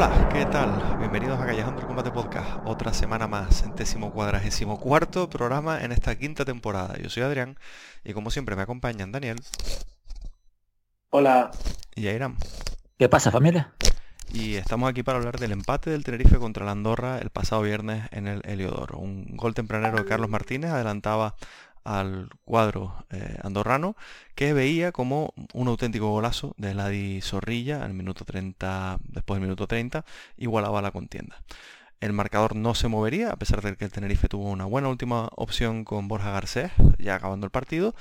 Hola, ¿qué tal? Bienvenidos a Callejando el Combate Podcast. Otra semana más, centésimo cuadragésimo cuarto programa en esta quinta temporada. Yo soy Adrián y como siempre me acompañan Daniel. Hola. Y Airam. ¿Qué pasa familia? Y estamos aquí para hablar del empate del Tenerife contra la Andorra el pasado viernes en el Heliodoro. Un gol tempranero de Carlos Martínez adelantaba al cuadro eh, andorrano que veía como un auténtico golazo de Ladi Zorrilla al minuto 30, después del minuto 30, igualaba la contienda. El marcador no se movería, a pesar de que el Tenerife tuvo una buena última opción con Borja Garcés, ya acabando el partido,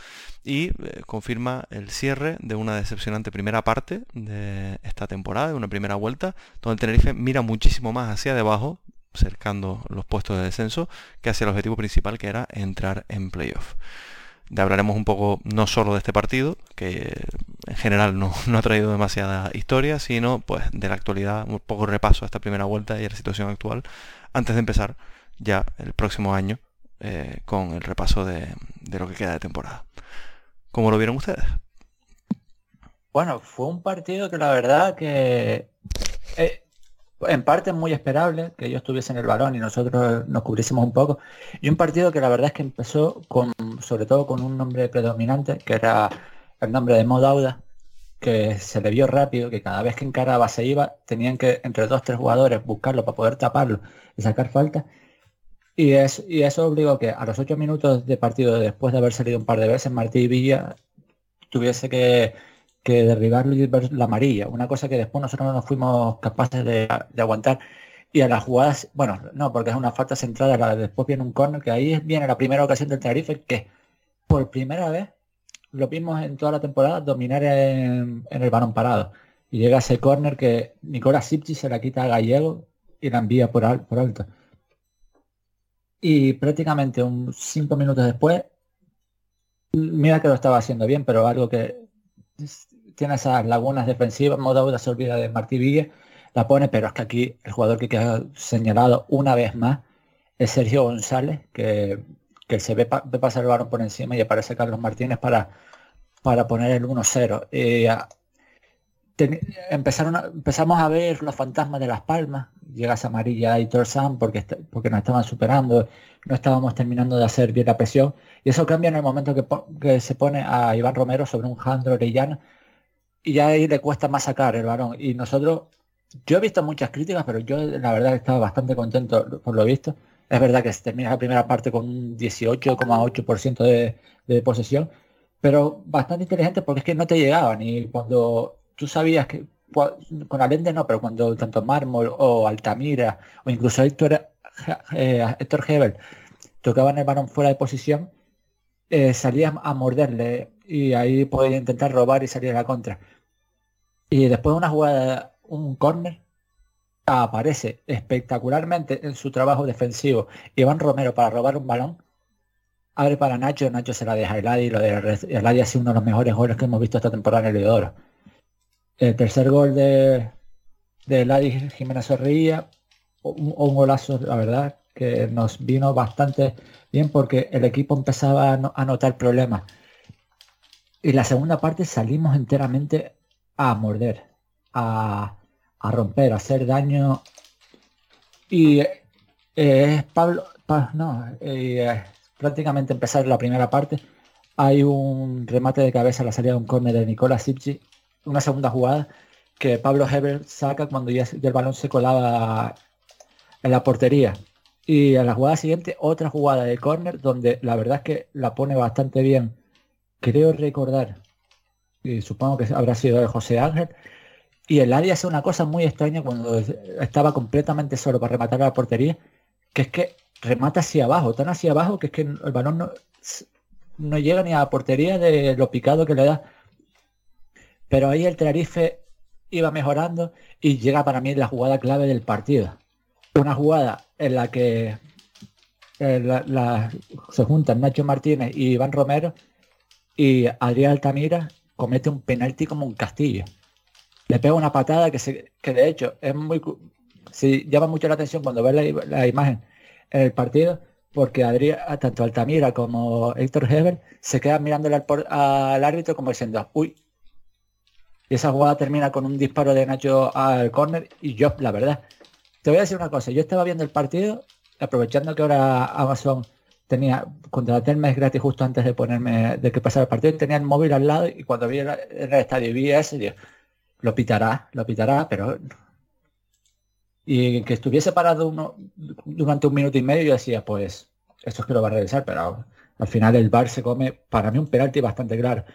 y eh, confirma el cierre de una decepcionante primera parte de esta temporada, de una primera vuelta, donde el Tenerife mira muchísimo más hacia debajo cercando los puestos de descenso que hacia el objetivo principal que era entrar en playoff. De hablaremos un poco no solo de este partido, que en general no, ha traído demasiada historia, sino pues de la actualidad, un poco repaso a esta primera vuelta y a la situación actual, antes de empezar ya el próximo año eh, con el repaso de, lo que queda de temporada. ¿Cómo lo vieron ustedes? Bueno, fue un partido que la verdad que eh, en parte muy esperable que ellos tuviesen el balón y nosotros nos cubriésemos un poco. Y un partido que la verdad es que empezó con, sobre todo con un nombre predominante, que era el nombre de Modauda, que se le vio rápido, que cada vez que encaraba se iba, tenían que entre dos tres jugadores buscarlo para poder taparlo y sacar falta. Y, es, y eso obligó que a los ocho minutos de partido, después de haber salido un par de veces, Martí Villa tuviese que que derribarlo y la amarilla, una cosa que después nosotros no fuimos capaces de, aguantar. Y a las jugadas, bueno, no, porque es una falta centrada, la, después viene un corner, que ahí viene la primera ocasión del Tenerife, que por primera vez lo vimos en toda la temporada dominar en, el balón parado. Y llega ese corner que Nicolás Sipchi se la quita a Gallego y la envía por, por alto. Y prácticamente un cinco minutos después, mira que lo estaba haciendo bien, pero algo que tiene esas lagunas defensivas, Modauda se olvida de Martí Villa, la pone, pero es que aquí el jugador que queda señalado una vez más es Sergio González, que, que se ve, pasar el balón por encima y aparece Carlos Martínez para, para poner el 1-0. empezaron empezamos a ver los fantasmas de las palmas, llega esa amarilla y Sam porque, porque nos estaban superando, no estábamos terminando de hacer bien la presión, y eso cambia en el momento que, que se pone a Iván Romero sobre un Jandro Orellana, y ya ahí le cuesta más sacar el balón. Y nosotros, yo he visto muchas críticas, pero yo la verdad estaba bastante contento por lo visto. Es verdad que se termina la primera parte con un 18,8% de, de posesión, pero bastante inteligente porque es que no te llegaban. Y cuando tú sabías que con Alende no, pero cuando tanto Mármol o Altamira o incluso Héctor, eh, Héctor Hebel tocaban el balón fuera de posición, eh, a morderle y ahí podía intentar robar y salir a la contra. Y después de una jugada, un córner, aparece espectacularmente en su trabajo defensivo Iván Romero para robar un balón. Abre para Nacho, Nacho se la deja a Eladi, lo de Eladi ha sido uno de los mejores goles que hemos visto esta temporada en el Leodoro. El tercer gol de, de Eladi Jiménez Zorrilla, un, un golazo, la verdad, que nos vino bastante bien porque el equipo empezaba a, notar problemas. Y la segunda parte salimos enteramente a morder, a, romper, a hacer daño. Y eh, es Pablo, no, eh, prácticamente empezar la primera parte. Hay un remate de cabeza a la salida de un córner de Nicola Sipchi, una segunda jugada que Pablo Heber saca cuando ya el balón se colaba en la portería. Y a la jugada siguiente, otra jugada de córner donde la verdad es que la pone bastante bien. Creo recordar, y supongo que habrá sido de José Ángel, y el área hace una cosa muy extraña cuando estaba completamente solo para rematar a la portería, que es que remata hacia abajo, tan hacia abajo que es que el balón no, no llega ni a la portería de lo picado que le da. Pero ahí el Tenerife iba mejorando y llega para mí la jugada clave del partido una jugada en la que eh, se juntan Nacho Martínez y Iván Romero y Adrián Altamira comete un penalti como un castillo. Le pega una patada que, se, que de hecho es muy... si llama mucho la atención cuando ves la, imagen en el partido porque Adrián, tanto Altamira como Héctor Heber se quedan mirándole al, al árbitro como diciendo, uy, y esa jugada termina con un disparo de Nacho al córner y yo, la verdad, te voy a decir una cosa, yo estaba viendo el partido, aprovechando que ahora Amazon tenía, contraté el mes gratis justo antes de ponerme, de que pasara el partido, tenía el móvil al lado y cuando vi el, el estadio vi ese, digo, lo pitará, lo pitará, pero y que estuviese parado uno, durante un minuto y medio yo decía, pues eso es que lo va a revisar, pero al final el bar se come, para mí un penalti bastante claro.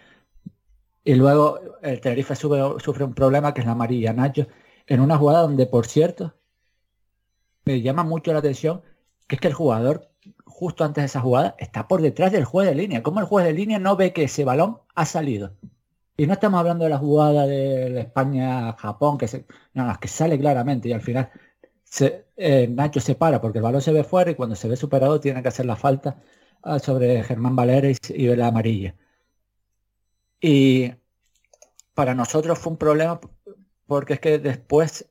Y luego el Tenerife sufre un problema que es la amarilla Nacho, en una jugada donde, por cierto, me llama mucho la atención que es que el jugador, justo antes de esa jugada, está por detrás del juez de línea. ¿Cómo el juez de línea no ve que ese balón ha salido? Y no estamos hablando de la jugada de España-Japón, que, se, no, que sale claramente y al final se, eh, Nacho se para porque el balón se ve fuera y cuando se ve superado tiene que hacer la falta ah, sobre Germán Valera y, y la amarilla. Y para nosotros fue un problema porque es que después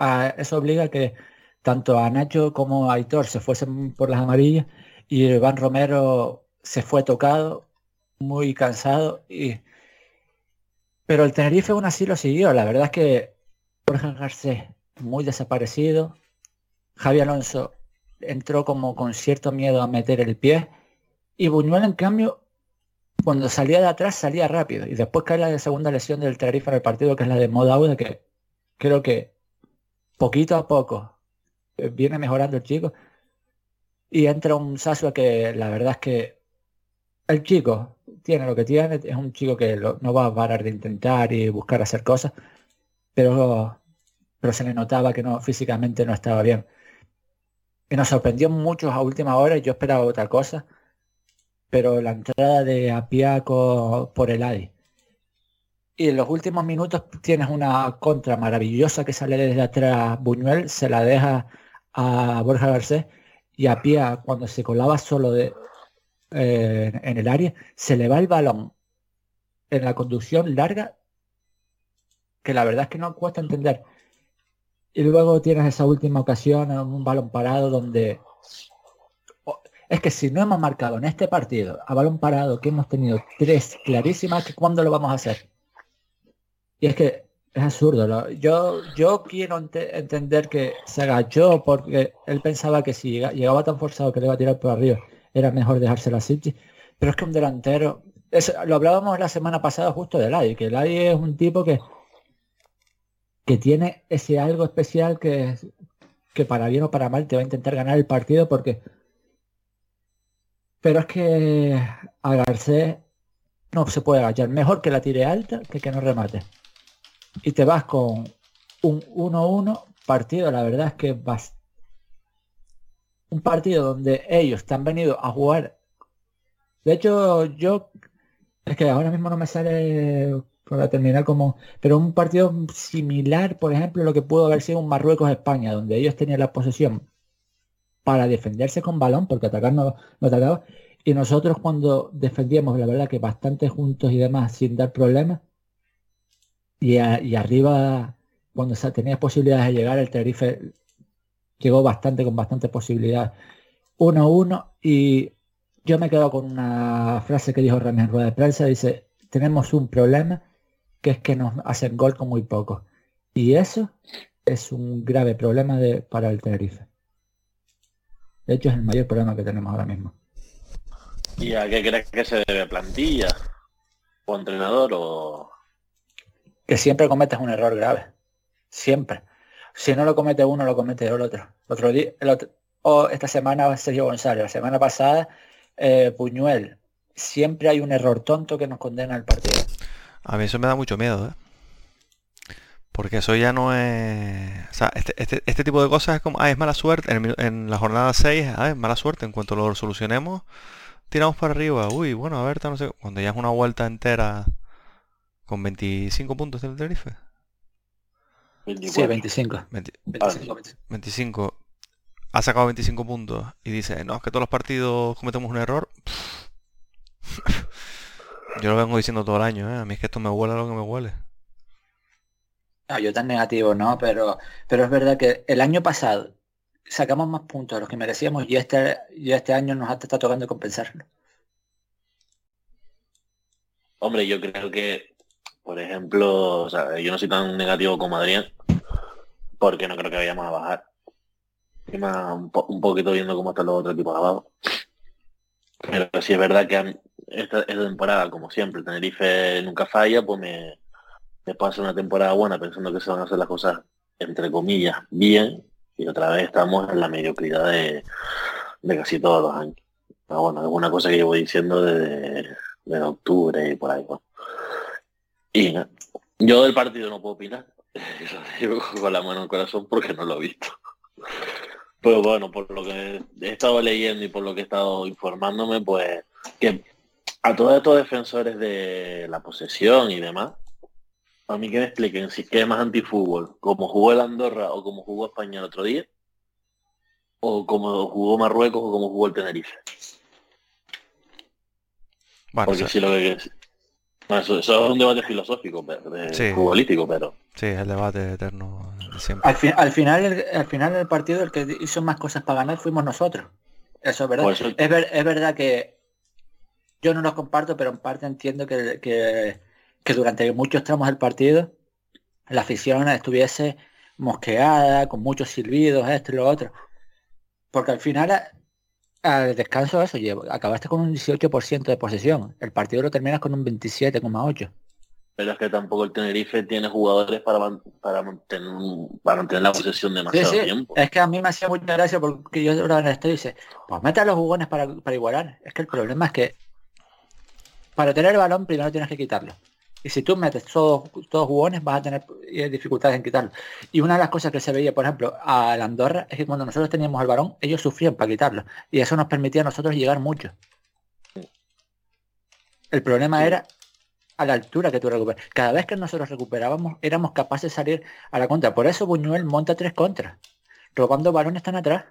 ah, eso obliga a que tanto a Nacho como a Aitor se fuesen por las amarillas y Iván Romero se fue tocado, muy cansado. Y... Pero el Tenerife aún así lo siguió. La verdad es que Jorge Garcés muy desaparecido. Javi Alonso entró como con cierto miedo a meter el pie. Y Buñuel, en cambio, cuando salía de atrás salía rápido. Y después cae la segunda lesión del Tenerife en el partido, que es la de Moda que creo que poquito a poco viene mejorando el chico. Y entra un Sasua que la verdad es que el chico tiene lo que tiene, es un chico que no va a parar de intentar y buscar hacer cosas, pero, pero se le notaba que no físicamente no estaba bien. Y nos sorprendió mucho a última hora, yo esperaba otra cosa, pero la entrada de Apiaco por el ADI. Y en los últimos minutos tienes una contra maravillosa que sale desde atrás Buñuel, se la deja a Borja Garcés y a pie cuando se colaba solo de, eh, en el área, se le va el balón en la conducción larga, que la verdad es que no cuesta entender. Y luego tienes esa última ocasión, un balón parado donde... Es que si no hemos marcado en este partido a balón parado, que hemos tenido tres clarísimas, que cuándo lo vamos a hacer. Y es que es absurdo. Yo, yo quiero entender que se agachó porque él pensaba que si llegaba tan forzado que le iba a tirar por arriba, era mejor dejarse la City. Pero es que un delantero, lo hablábamos la semana pasada justo de Lai, que Lai es un tipo que, que tiene ese algo especial que, que para bien o para mal te va a intentar ganar el partido porque... Pero es que a Garcés no se puede agachar. Mejor que la tire alta que que no remate y te vas con un 1-1 partido, la verdad es que vas un partido donde ellos te han venido a jugar. De hecho, yo Es que ahora mismo no me sale para terminar como... Pero un partido similar, por ejemplo, lo que pudo haber sido un Marruecos-España, donde ellos tenían la posesión para defenderse con balón, porque atacar no, no atacaba, y nosotros cuando defendíamos, la verdad que bastante juntos y demás, sin dar problemas, y, y arriba, cuando tenía posibilidades de llegar, el Tenerife llegó bastante, con bastante posibilidad 1-1, y yo me quedo con una frase que dijo Ramírez en rueda de prensa, dice, tenemos un problema, que es que nos hacen gol con muy poco. Y eso es un grave problema de, para el Tenerife. De hecho, es el mayor problema que tenemos ahora mismo. ¿Y a qué crees que se debe plantilla? ¿O entrenador o...? Que siempre cometes un error grave. Siempre. Si no lo comete uno, lo comete el otro. otro día, el otro, o esta semana Sergio González, la semana pasada eh, Puñuel. Siempre hay un error tonto que nos condena al partido. A mí eso me da mucho miedo, ¿eh? Porque eso ya no es... O sea, este, este, este tipo de cosas es como, ah, es mala suerte. En, la jornada 6, ah, es mala suerte. En cuanto lo solucionemos, tiramos para arriba. Uy, bueno, a ver, no sé. Cuando ya es una vuelta entera con 25 puntos del Tenerife. Sí, 25. 25. Ha sacado 25 puntos y dice, no, es que todos los partidos cometemos un error. Yo lo vengo diciendo todo el año, ¿eh? A mí es que esto me huele a lo que me huele. No, yo tan negativo, ¿no? Pero, pero es verdad que el año pasado sacamos más puntos de los que merecíamos y este, y este año nos está tocando compensarlo. Hombre, yo creo que, por ejemplo, o sea, yo no soy tan negativo como Adrián, porque no creo que vayamos a bajar. un, un poquito viendo cómo están los otros equipos abajo. Pero sí es verdad que esta, temporada, como siempre, Tenerife nunca falla, pues me, me pasa una temporada buena pensando que se van a hacer las cosas, entre comillas, bien, y otra vez estamos en la mediocridad de, casi todos los años. Pero bueno, es una cosa que llevo diciendo desde, octubre y por ahí. Y yo del partido no puedo opinar, eso digo con la mano en el corazón porque no lo he visto. Pero bueno, por lo que he estado leyendo y por lo que he estado informándome, pues que a todos estos defensores de la posesión y demás, a mí que me expliquen si es más antifútbol, como jugó el Andorra o como jugó España el otro día, o como jugó Marruecos o como jugó el Tenerife. Porque si lo que eso, es un debate filosófico, futbolístico, pero... Sí, el debate eterno siempre. Al, al, final, al final del partido el que hizo más cosas para ganar fuimos nosotros. Eso es verdad. Es, es verdad que yo no lo comparto, pero en parte entiendo que, que, durante muchos tramos del partido la afición estuviese mosqueada, con muchos silbidos, esto y lo otro. Porque al final, al descanso eso, acabaste con un 18% de posesión. El partido lo terminas con un 27,8%. Pero es que tampoco el Tenerife tiene jugadores para, para, mantener, para mantener la posesión demasiado tiempo. Es que a mí me hacía mucha gracia porque yo ahora en esto dice, pues mete a los jugones para, para igualar. Es que el problema es que para tener el balón primero tienes que quitarlo. Y si tú metes todos, todos jugones vas a tener eh, dificultades en quitarlo. Y una de las cosas que se veía, por ejemplo, a la Andorra es que cuando nosotros teníamos el balón, ellos sufrían para quitarlo. Y eso nos permitía a nosotros llegar mucho. El problema era a la altura que tú recuperas. Cada vez que nosotros recuperábamos, éramos capaces de salir a la contra. Por eso Buñuel monta tres contras. Robando balones están atrás.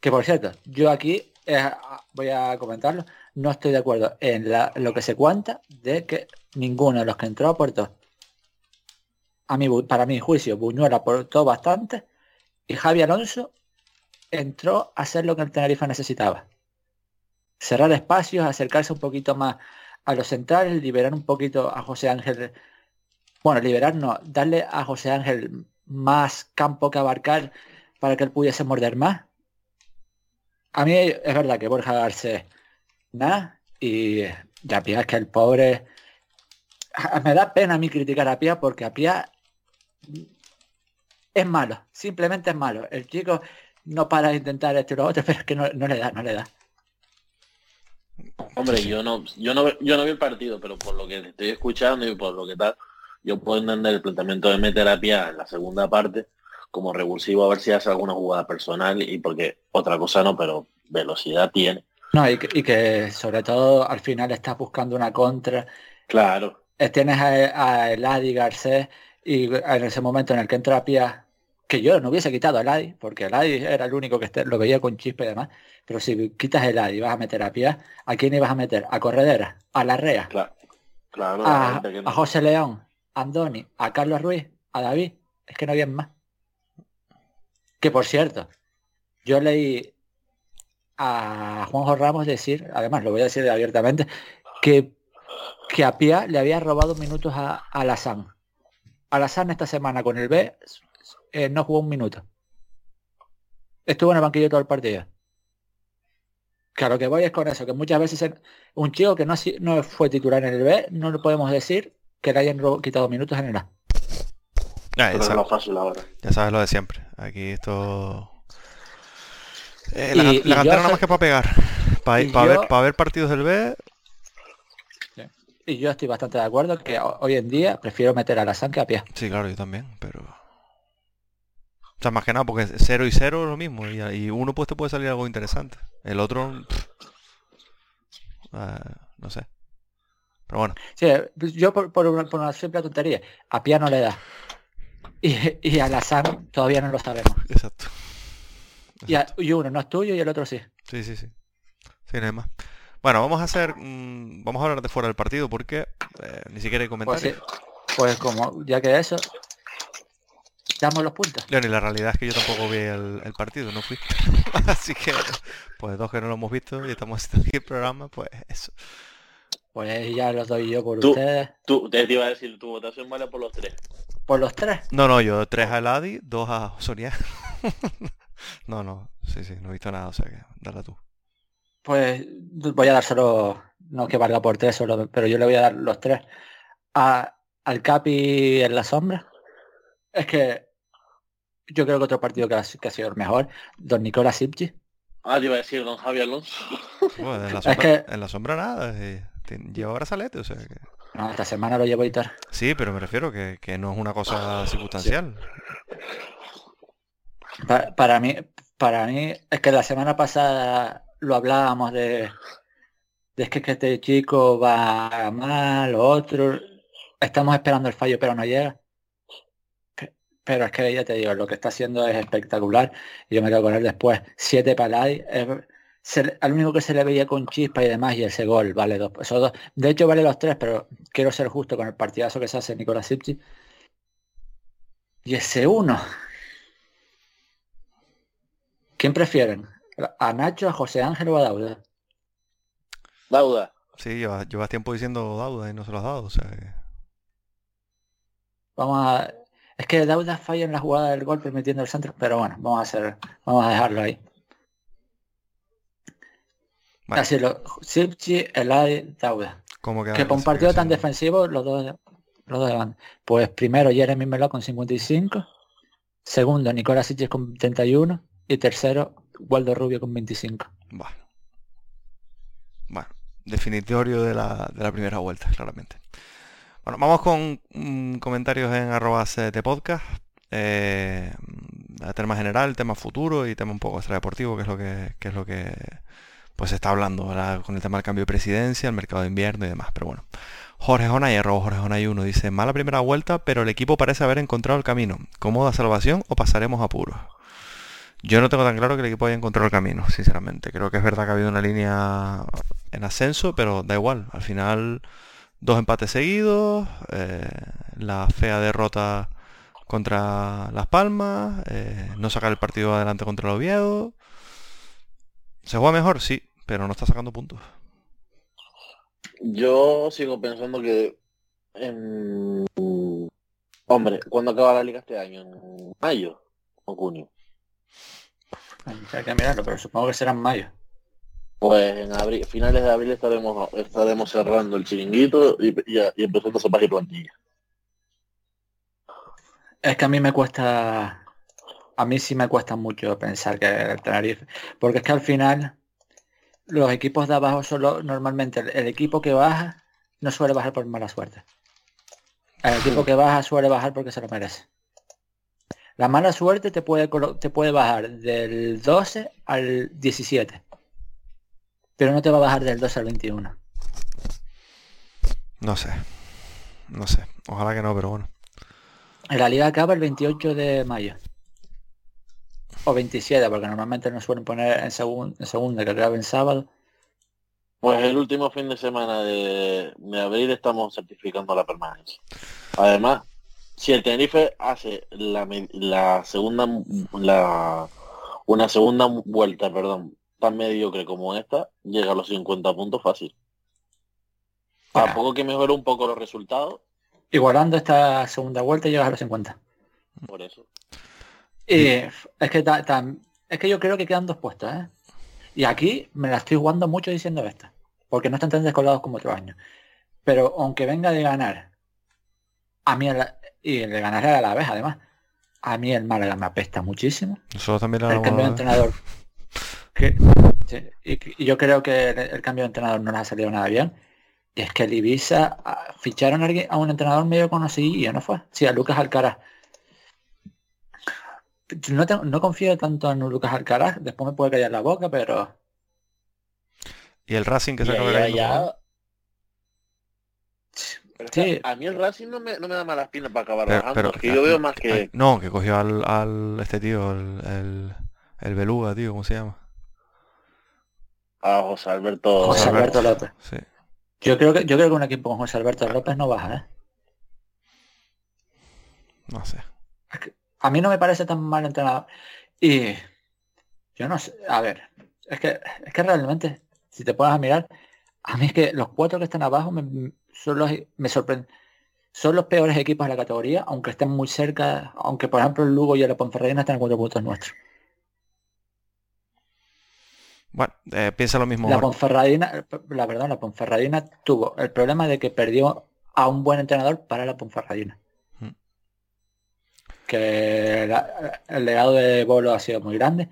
Que por cierto, yo aquí eh, voy a comentarlo, no estoy de acuerdo en lo que se cuenta de que ninguno de los que entró aportó. A mí, para mi juicio, Buñuel aportó bastante y Javi Alonso entró a hacer lo que el Tenerife necesitaba. Cerrar espacios, acercarse un poquito más a los centrales, liberar un poquito a José Ángel. Bueno, liberar no, darle a José Ángel más campo que abarcar para que él pudiese morder más a mí es verdad que Borja Garcés nada y ya Pía es que el pobre me da pena a mí criticar a Pía porque a Pía es malo, simplemente es malo. El chico no para de intentar esto y lo otro, pero es que no, le da, no le da. Hombre, yo no, yo no, yo no vi el partido, pero por lo que estoy escuchando y por lo que tal, yo puedo entender el planteamiento de meter a Pía en la segunda parte, como revulsivo a ver si hace alguna jugada personal y porque otra cosa no, pero velocidad tiene. No, y que, y que sobre todo al final estás buscando una contra. Claro. Eh, Tienes a, a Eladi Garcés y en ese momento en el que entra Pia, que yo no hubiese quitado a Eladi, porque Eladi era el único que este- lo veía con chispa y demás, pero si quitas a Eladi y vas a meter a Pia, ¿a quién ibas a meter? ¿A Corredera? ¿A Larrea? Claro. Claro. a, la no- a José León, a Andoni, a Carlos Ruiz, a David. Es que no había más. Que por cierto, yo leí a Juanjo Ramos decir, además lo voy a decir abiertamente, que, que a Pia le había robado minutos a, a Lazán. A Lazán esta semana con el B eh, no jugó un minuto. Estuvo en el banquillo todo el partido. Claro que voy es con eso, que muchas veces en- un chico que no, no fue titular en el B, no le podemos decir que le hayan quitado minutos en el A. Ya, Pero ya es sabes, lo fácil ahora. ya sabes lo de siempre. Aquí esto... Eh, Y- la, y cantera nada más que para pegar. Para y ver, pa' ver partidos del B, Y yo estoy bastante de acuerdo que ho- hoy en día prefiero meter a la que a pie. sí, claro, yo también, pero... O sea, más que nada, porque 0 y 0 es lo mismo, y, y uno pues te puede salir algo interesante. El otro... pff, eh, no sé. Pero bueno, Sí, eh, yo por, por una, por una simple tontería, a pie no le da. Y, y a la todavía no lo sabemos. exacto. Y, a- y uno no es tuyo y el otro sí. Sí, sí, sí. Sí, no hay más. Bueno, vamos a hacer... mm, vamos a hablar de fuera del partido porque eh, ni siquiera hay Pues, comentarios. sí, pues como ya que eso, damos los puntos. León, y la realidad es que yo tampoco vi el, el partido, no fui. Así que, pues dos que no lo hemos visto y estamos haciendo aquí el programa, pues eso. Pues ya los doy yo por Tú- ustedes. Tú, te iba a decir, tu votación vale por los tres. Por los tres. No, no, yo tres a Eladi, dos a Sonia. no, no, sí, sí, no he visto nada, o sea que dale tú. Pues voy a dar solo, no que valga por tres solo, pero yo le voy a dar los tres. A, al Capi en la sombra. Es que yo creo que otro partido que ha, que ha sido el mejor, Don Nicolás Sipchi. Ah, te iba a decir don Javi Alonso. Bueno, en, la Es sombra, que- en la sombra nada, eh, lleva brazalete, o sea que... No, esta semana lo llevo y tal. Sí, pero me refiero que, que no es una cosa circunstancial. Pa- para mí, para mí, es que la semana pasada lo hablábamos de, es que, este chico va mal, lo otro. Estamos esperando el fallo, pero no llega. Pe- Pero es que ya te digo, lo que está haciendo es espectacular. Y yo me quedo con él después. Siete palais. al único que se le veía con chispa y demás, y ese gol, vale dos. Esos dos. De hecho, vale los tres, pero quiero ser justo con el partidazo que se hace Nicolás Sipchi. Y ese uno. ¿Quién prefieren? ¿A Nacho, a José Ángel o a Dauda? Dauda. Sí, llevas, llevas tiempo diciendo Dauda y no se lo has dado, o sea que... Vamos a... Es que Dauda falla en la jugada del gol permitiendo el centro, pero bueno, vamos a hacer, vamos a dejarlo ahí. Vale, Así lo, Sipchi, Elay, Dauda. ¿cómo Que para un partido tan defensivo, los dos, los dos banda. Pues primero Jeremy Melo con 55, segundo Nicolás Sitches con 71 y tercero Waldo Rubio con 25. Bueno. Bueno, definitorio de la, de la primera vuelta, claramente. Bueno, vamos con mm, comentarios en arrobas eh, de podcast. Eh, tema general, tema futuro y tema un poco extradeportivo, que es lo que, que es lo que pues se está hablando con el tema del cambio de presidencia, el mercado de invierno y demás. Pero bueno. Jorge Jonay, arroba Jorge Jonay 1, dice, mala primera vuelta, pero el equipo parece haber encontrado el camino. ¿Cómoda salvación o pasaremos apuros? Yo no tengo tan claro que el equipo haya encontrado el camino, sinceramente. Creo que es verdad que ha habido una línea en ascenso, pero da igual. Al final, dos empates seguidos, eh, la fea derrota contra Las Palmas, eh, no sacar el partido adelante contra el Oviedo. ¿Se juega mejor? Sí, pero no está sacando puntos. Yo sigo pensando que... en- Hombre, ¿cuándo acaba la liga este año? ¿En mayo o junio? Hay que mirarlo, pero supongo que será en mayo. Pues en abril, finales de abril estaremos estaremos cerrando el chiringuito y, y, y empezando a separar plantilla. Es que a mí me cuesta, a mí sí me cuesta mucho pensar que el Tenerife, porque es que al final los equipos de abajo solo normalmente el, el equipo que baja no suele bajar por mala suerte. El equipo que baja suele bajar porque se lo merece. La mala suerte te puede te puede bajar del 12 al 17. pero no te va a bajar del 2 al 21. No sé. No sé. Ojalá que no, pero bueno. La liga acaba el 28 de mayo. O 27, porque normalmente nos suelen poner en, segun- en segunda, que acaba en sábado. Pues el último fin de semana de, de abril estamos certificando la permanencia. Además, si el Tenerife hace la, la segunda la una segunda vuelta, perdón, tan mediocre como esta, llega a los 50 puntos fácil. A Ya. poco que mejore un poco los resultados, Igualando esta segunda vuelta llegas a los 50. por eso. Y es que ta- es que yo creo que quedan dos puestos, ¿eh? Y aquí me la estoy jugando mucho diciendo esto. Porque no están tan descolados como otros años. Pero aunque venga de ganar, a mí el- y le ganaré a la vez además, a mí el Málaga me apesta muchísimo. Nosotros también la El cambio de entrenador. que- sí, y, y yo creo que el, el cambio de entrenador no les ha salido nada bien. Y es que el Ibiza ah, ficharon a, alguien- a un entrenador medio conocido y no fue. Sí, a Lucas Alcaraz. No, no confío tanto en Lucas Alcaraz, después me puede callar la boca, pero Y el Racing que se acaba ahí Pero es que Sí. A mí el Racing no me, no me da malas pinas para acabar Pero- bajando. pero- es que yo veo más que... No, que cogió al, al este tío, el, el, el Beluga, tío, ¿cómo se llama? a José Alberto. José José Alberto López. Sí. Yo creo que yo creo que un equipo con José Alberto López no baja, ¿eh? No sé. A mí no me parece tan mal entrenador. Y yo no sé, a ver, es que, es que realmente, si te pones a mirar, a mí es que los cuatro que están abajo me, son los, me sorprenden. Son los peores equipos de la categoría, aunque estén muy cerca, aunque por ejemplo el Lugo y el Ponferradina están a cuatro puntos nuestros. Bueno, eh, piensa lo mismo. La. Ponferradina, la verdad, la Ponferradina tuvo el problema de que perdió a un buen entrenador para la Ponferradina. Mm. Que la- el legado de Bolo ha sido muy grande.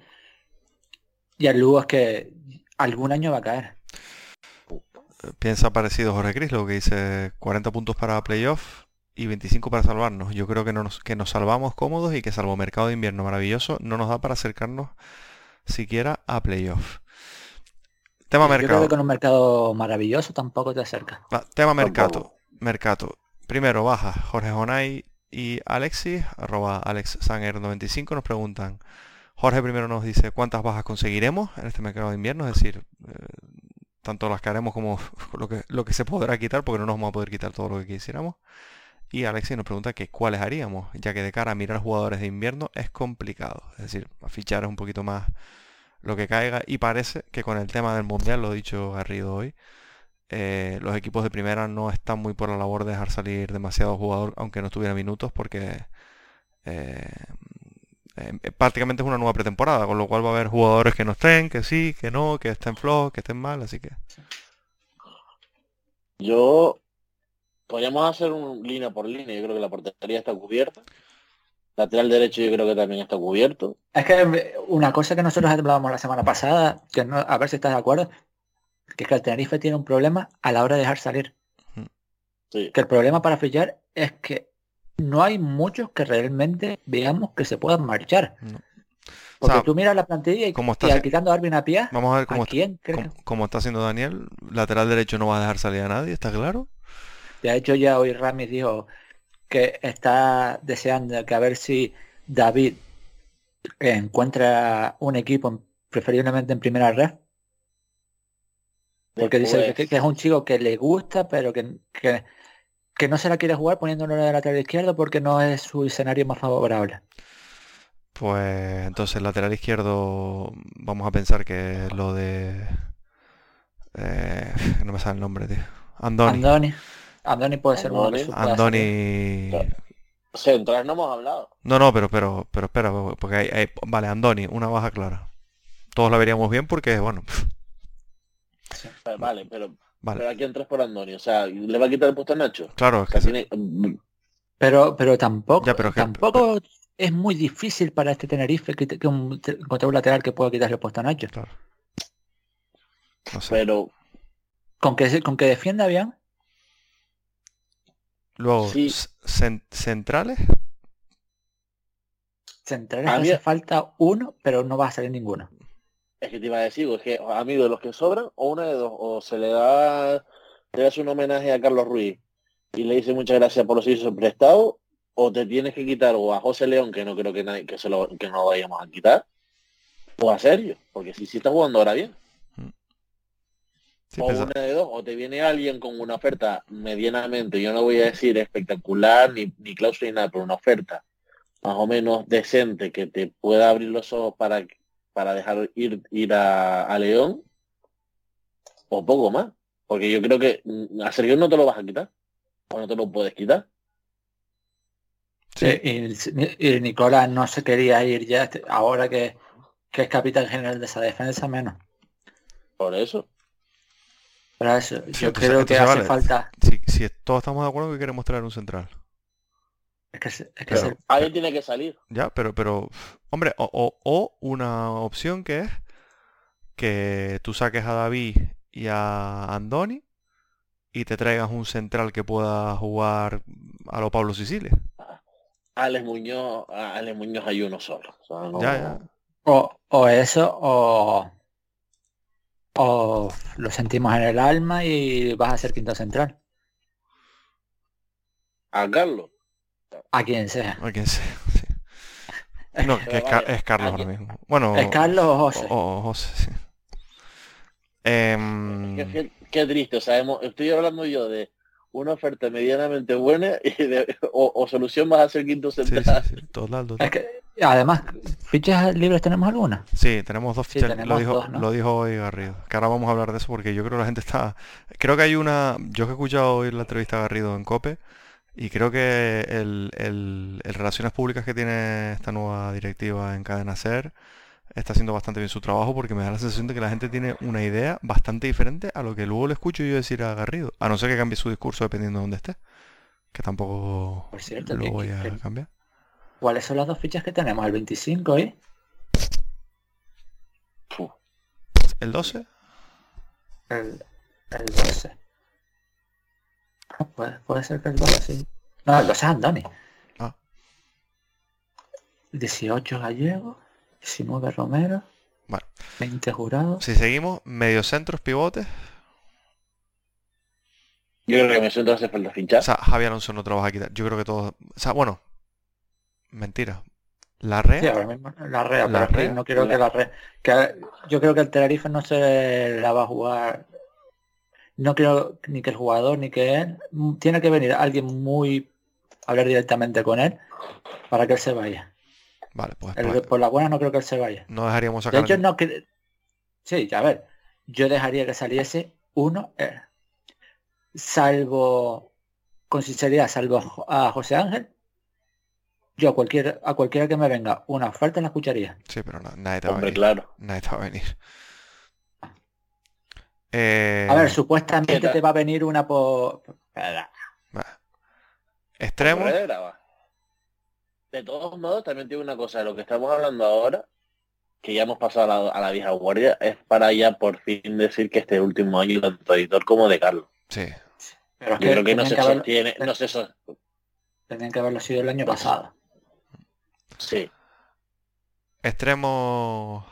Y el Lugo es que algún año va a caer. Piensa parecido Jorge Cris, lo que dice 40 puntos para playoff y 25 para salvarnos. Yo creo que, no nos, que nos salvamos cómodos y que salvo mercado de invierno maravilloso, no nos da para acercarnos siquiera a playoff. Tema Yo creo mercado. que con un mercado maravilloso tampoco te acerca. Va, tema mercado. Mercado. Primero baja Jorge Jonay y Alexis, arroba AlexSanger95 nos preguntan. Jorge primero nos dice cuántas bajas conseguiremos en este mercado de invierno, es decir, eh, tanto las que haremos como lo que, se podrá quitar, porque no nos vamos a poder quitar todo lo que quisiéramos. Y Alexis nos pregunta que cuáles haríamos, ya que de cara a mirar jugadores de invierno es complicado. Es decir, fichar es un poquito más lo que caiga. Y parece que con el tema del mundial, lo ha dicho Garrido hoy, eh, los equipos de primera no están muy por la labor de dejar salir demasiado jugador, aunque no tuviera minutos, porque eh, eh, prácticamente es una nueva pretemporada, con lo cual va a haber jugadores que no estén, que sí, que no, que estén flojos, que estén mal, así que Yo podríamos hacer un línea por línea. Yo creo que la portería está cubierta. Lateral derecho yo creo que también está cubierto. Es que una cosa que nosotros hablábamos la semana pasada, que no, a ver si estás de acuerdo, que es que el Tenerife tiene un problema a la hora de dejar salir. Sí. Que el problema para fichar es que no hay muchos que realmente veamos que se puedan marchar. no. Porque sea, tú miras la plantilla y, ¿cómo está y al haci- quitando a Arvin Apia, Vamos a ver ¿a cómo, quién cómo- cómo está haciendo Daniel. Lateral derecho no va a dejar salir a nadie, ¿está claro? De hecho ya hoy Ramis dijo que está deseando que a ver si David encuentra un equipo en- preferiblemente en primera red. Porque dice que, que es un chico que le gusta, pero que, que, que no se la quiere jugar poniéndolo de lateral izquierdo porque no es su escenario más favorable. Pues entonces lateral izquierdo vamos a pensar que es lo de... eh, no me sale el nombre, tío. Andoni. Andoni. Andoni puede ser uno que Andoni. Central no hemos hablado. No, no, pero, pero, pero espera, porque hay, hay- vale, Andoni, una baja clara. Todos la veríamos bien porque, bueno, Eh, Vale, pero, vale. pero aquí entras por Andoni. O sea, ¿le va a quitar el puesto a Nacho? Claro, O es sea, que tiene- mm, Pero, pero tampoco, Ya, pero tampoco es muy difícil para este Tenerife que, que un, encontrar un lateral que pueda quitarle el puesto a Nacho. claro. No sé. pero Con que, con que defienda bien, Luego, Sí. centrales, centrales A mí- hace falta uno, pero no va a salir ninguno. Es que te iba a decir, es que a mí de los que sobran, o una de dos, o se le da, le das un homenaje a Carlos Ruiz y le dice muchas gracias por los servicios prestados, o te tienes que quitar o a José León, que no creo que nadie, que se lo, que no lo vayamos a quitar, o a Sergio, porque si sí está jugando ahora bien. Sí, o pesa- una de dos, o te viene alguien con una oferta medianamente, yo no voy a decir espectacular ni, ni cláusula ni nada, pero una oferta más o menos decente que te pueda abrir los ojos para, para dejar ir, ir a, a León, o poco más. Porque yo creo que mm, a Sergio no te lo vas a quitar, o no te lo puedes quitar. Sí. Y, y- y Nicolás no se quería ir ya, este- ahora que, que es capitán general de esa defensa, menos. Por eso. Pero eso, Sí, yo entonces- creo que hace vale. falta. Si, si todos estamos de acuerdo que queremos traer un central. Es que, se- es que Pero se- alguien tiene que salir. Ya, pero, pero, hombre, o, o- o una opción que es que tú saques a David y a Andoni y te traigas un central que pueda jugar a lo Pablo Sicilia. Alex Muñoz, a Alex Muñoz hay uno solo. O sea, no- Ya, ya. o, o eso, o, o lo sentimos en el alma y vas a ser quinto central. A Carlos. A quien sea. A quien sea, sí. No, que es, es Carlos ahora mismo. Bueno, ¿Es Carlos o José? o- o José, sí. Em, Qué, qué- qué triste, o sea, hemos- estoy hablando yo de una oferta medianamente buena y de, o, o solución vas a ser quinto central. sí, sí, total, total. Es que, además, ¿fichas libres tenemos alguna? Sí, tenemos dos fichas. Lo tenemos dijo, dos, ¿no? lo dijo hoy Garrido. Que ahora vamos a hablar de eso porque yo creo que la gente está. Creo que hay una. Yo que he escuchado hoy la entrevista a Garrido en COPE y creo que el, el, el Relaciones Públicas que tiene esta nueva directiva en Cadena Ser está haciendo bastante bien su trabajo porque me da la sensación de que la gente tiene una idea bastante diferente a lo que luego le escucho yo decir a Garrido. A no ser que cambie su discurso dependiendo de dónde esté. Que tampoco Por cierto, lo voy a que- cambiar. ¿Cuáles son las dos fichas que tenemos? El 25 y Fu. ¿El 12? el, el 12. Puede, puede ser que el 12 sí. No, el 12 es Andoni. Ah. 18 Gallego, 19 Romero, Bueno. 20 Jurado. Si seguimos, mediocentros, pivotes. Yo creo que me siento hace falta fichar. O sea, Javi Alonso no te lo vas a quitar. Yo creo que todos. O sea, bueno. Mentira. La Sí, red. ahora mismo la Rea, La pero Rea, no la- que la Rea, que yo creo que el Tenerife no se la va a jugar. No creo ni que el jugador ni que él. Mm, Tiene que venir alguien muy hablar directamente con él para que él se vaya. Vale, pues, El- por la buena no creo que él se vaya. no dejaríamos De sacar. hecho, no cre- Sí, a ver, yo dejaría que saliese uno, eh, salvo, con sinceridad, salvo a Jo- a José Ángel, yo a cualquier, a cualquiera que me venga una oferta la escucharía. Sí, pero na- nadie te va a Hombre, venir. claro. Nadie te va a venir. Eh, A ver, supuestamente te va a venir una por... Extremo. De todos modos, también tiene una cosa, de lo que estamos hablando ahora, que ya hemos pasado a la, a la vieja guardia, es para ya por fin decir que este último año tanto de editor como de Carlos. Sí. Pero es Yo creo que no se que haberlo- sostiene, no se tenían que haberlo sido el año pasado. Sí. Extremo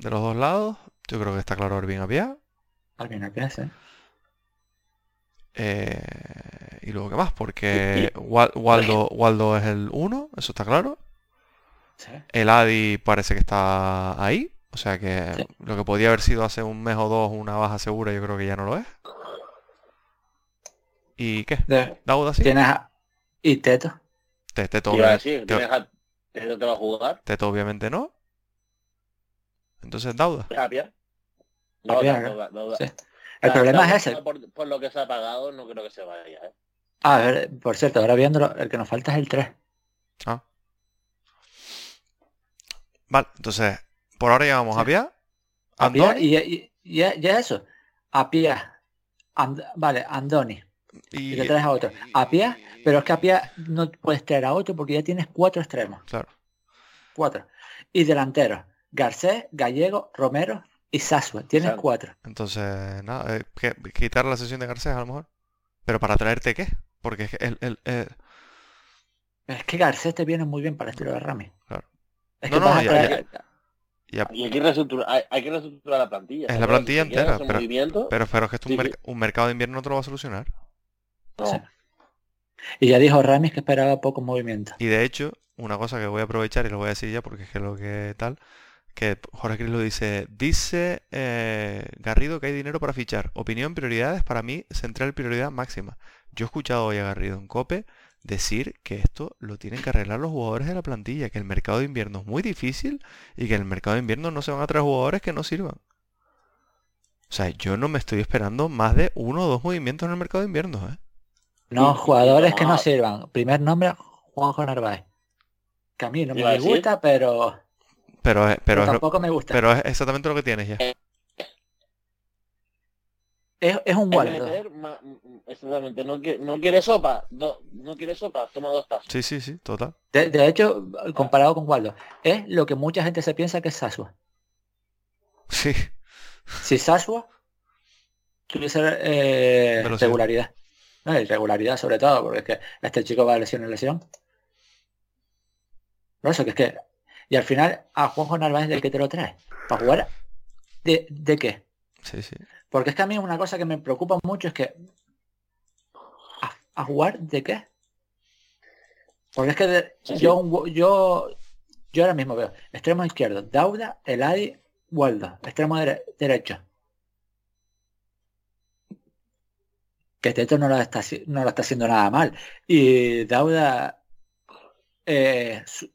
de los dos lados. Yo creo que está claro Irving Apia. Alguien a hace. Eh, y luego, ¿qué más? Porque Wal- Waldo, Waldo es el 1, eso está claro. Sí. El Adi parece que está ahí. O sea que Sí. lo que podía haber sido hace un mes o dos una baja segura, yo creo que ya no lo es. ¿Y qué? De- ¿Dauda sí? Tienes a... Y Teto. Te- Teto, obviamente, decir, te- tienes a- ¿Eso te va a jugar? Teto obviamente no. Entonces Dauda. Tapia. No, Tapia, no. El problema es ese. Por, por lo que se ha pagado, no creo que se vaya. ¿eh? A ver, por cierto, ahora viéndolo, el que nos falta es el 3. Ah. Vale, entonces, por ahora llevamos Sí. a Pia. A Pia, Andoni y, y, y, y eso. A Pia. And- vale, Andoni. y, Y te traes a otro. A Pia, pero es que a Pia no puedes traer a otro porque ya tienes cuatro extremos. Claro. Cuatro. Y delanteros. Garcés, Gallego, Romero y Sasue. Tienes cuatro. Entonces, nada, eh, ¿qué? quitar la sesión de Garcés a lo mejor. Pero para traerte qué? Porque es que el, el- el- Es que Garcés te viene muy bien para el estilo de Rami. Claro. Es No, que no, a ya- traer- Ya, Y hay que reestructurar, hay, hay que reestructurar la plantilla. Es la Pero plantilla si entera, pero- movimiento, pero, pero es que esto un, Sí, merc- sí. un mercado de invierno no te lo va a solucionar. no. Sí. Y ya dijo Ramis que esperaba poco movimiento. Y de hecho, una cosa que voy a aprovechar y lo voy a decir ya porque es que lo que tal, que Jorge Cris lo dice, dice eh, Garrido que hay dinero para fichar. Opinión, prioridades, para mí, central prioridad máxima. Yo he escuchado hoy a Garrido en Cope decir que esto lo tienen que arreglar los jugadores de la plantilla, que el mercado de invierno es muy difícil y que en el mercado de invierno no se van a traer jugadores que no sirvan. O sea, yo no me estoy esperando más de uno o dos movimientos en el mercado de invierno, ¿eh? No, jugadores que no sirvan. Primer nombre, Juanjo Narváez. Que a mí no me gusta, pero, Pero, es- pero, pero es, lo- tampoco me gusta. pero es exactamente lo que tienes ya. es, es un mm, Exactamente, no, quiere- no quiere sopa, no, no quiere sopa, toma dos tazas. Sí, sí, sí, total. De, de hecho, comparado con Waldo, es lo que mucha gente se piensa que es Sasua. Sí. Si Sasua tuviese eh, regularidad. No, irregularidad sobre todo, porque es que este chico va de lesión en lesión. No, eso que es que... Y al final, a Juanjo Narváez, ¿de qué te lo traes? ¿Para jugar? ¿De, de qué? Sí, sí. Porque es que a mí una cosa que me preocupa mucho es que... ¿A, a jugar de qué? Porque es que de- Sí, sí. yo, yo yo ahora mismo veo extremo izquierdo, Dauda, Eladi, Waldo, extremo dere- derecho. Que Teto no lo está, no lo está haciendo nada mal. Y Dauda, eh, su-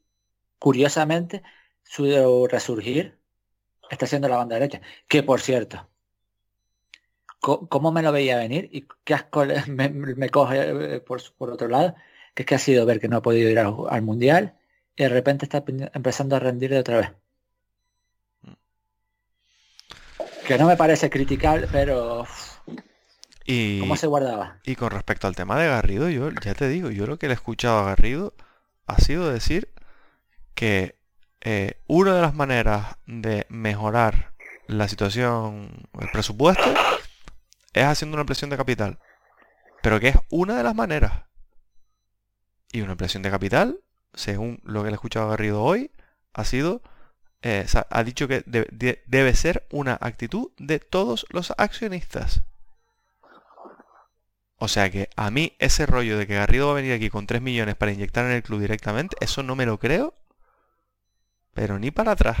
curiosamente, su resurgir está haciendo la banda derecha. Que por cierto, ¿cómo me lo veía venir? Y qué asco me, me coge eh, por, por otro lado, que es que ha sido ver que no ha podido ir al, al mundial y de repente está pe- empezando a rendir de otra vez. Que no me parece criticable, pero Y, ¿cómo se guardaba? y con respecto al tema de Garrido, yo ya te digo, yo lo que le he escuchado a Garrido ha sido decir que eh, una de las maneras de mejorar la situación, el presupuesto, es haciendo una ampliación de capital. Pero que es una de las maneras. Y una ampliación de capital, según lo que le he escuchado a Garrido hoy, ha sido, eh, ha dicho que de- de- debe ser una actitud de todos los accionistas. O sea que a mí ese rollo de que Garrido va a venir aquí con 3 millones para inyectar en el club directamente, eso no me lo creo, pero ni para atrás.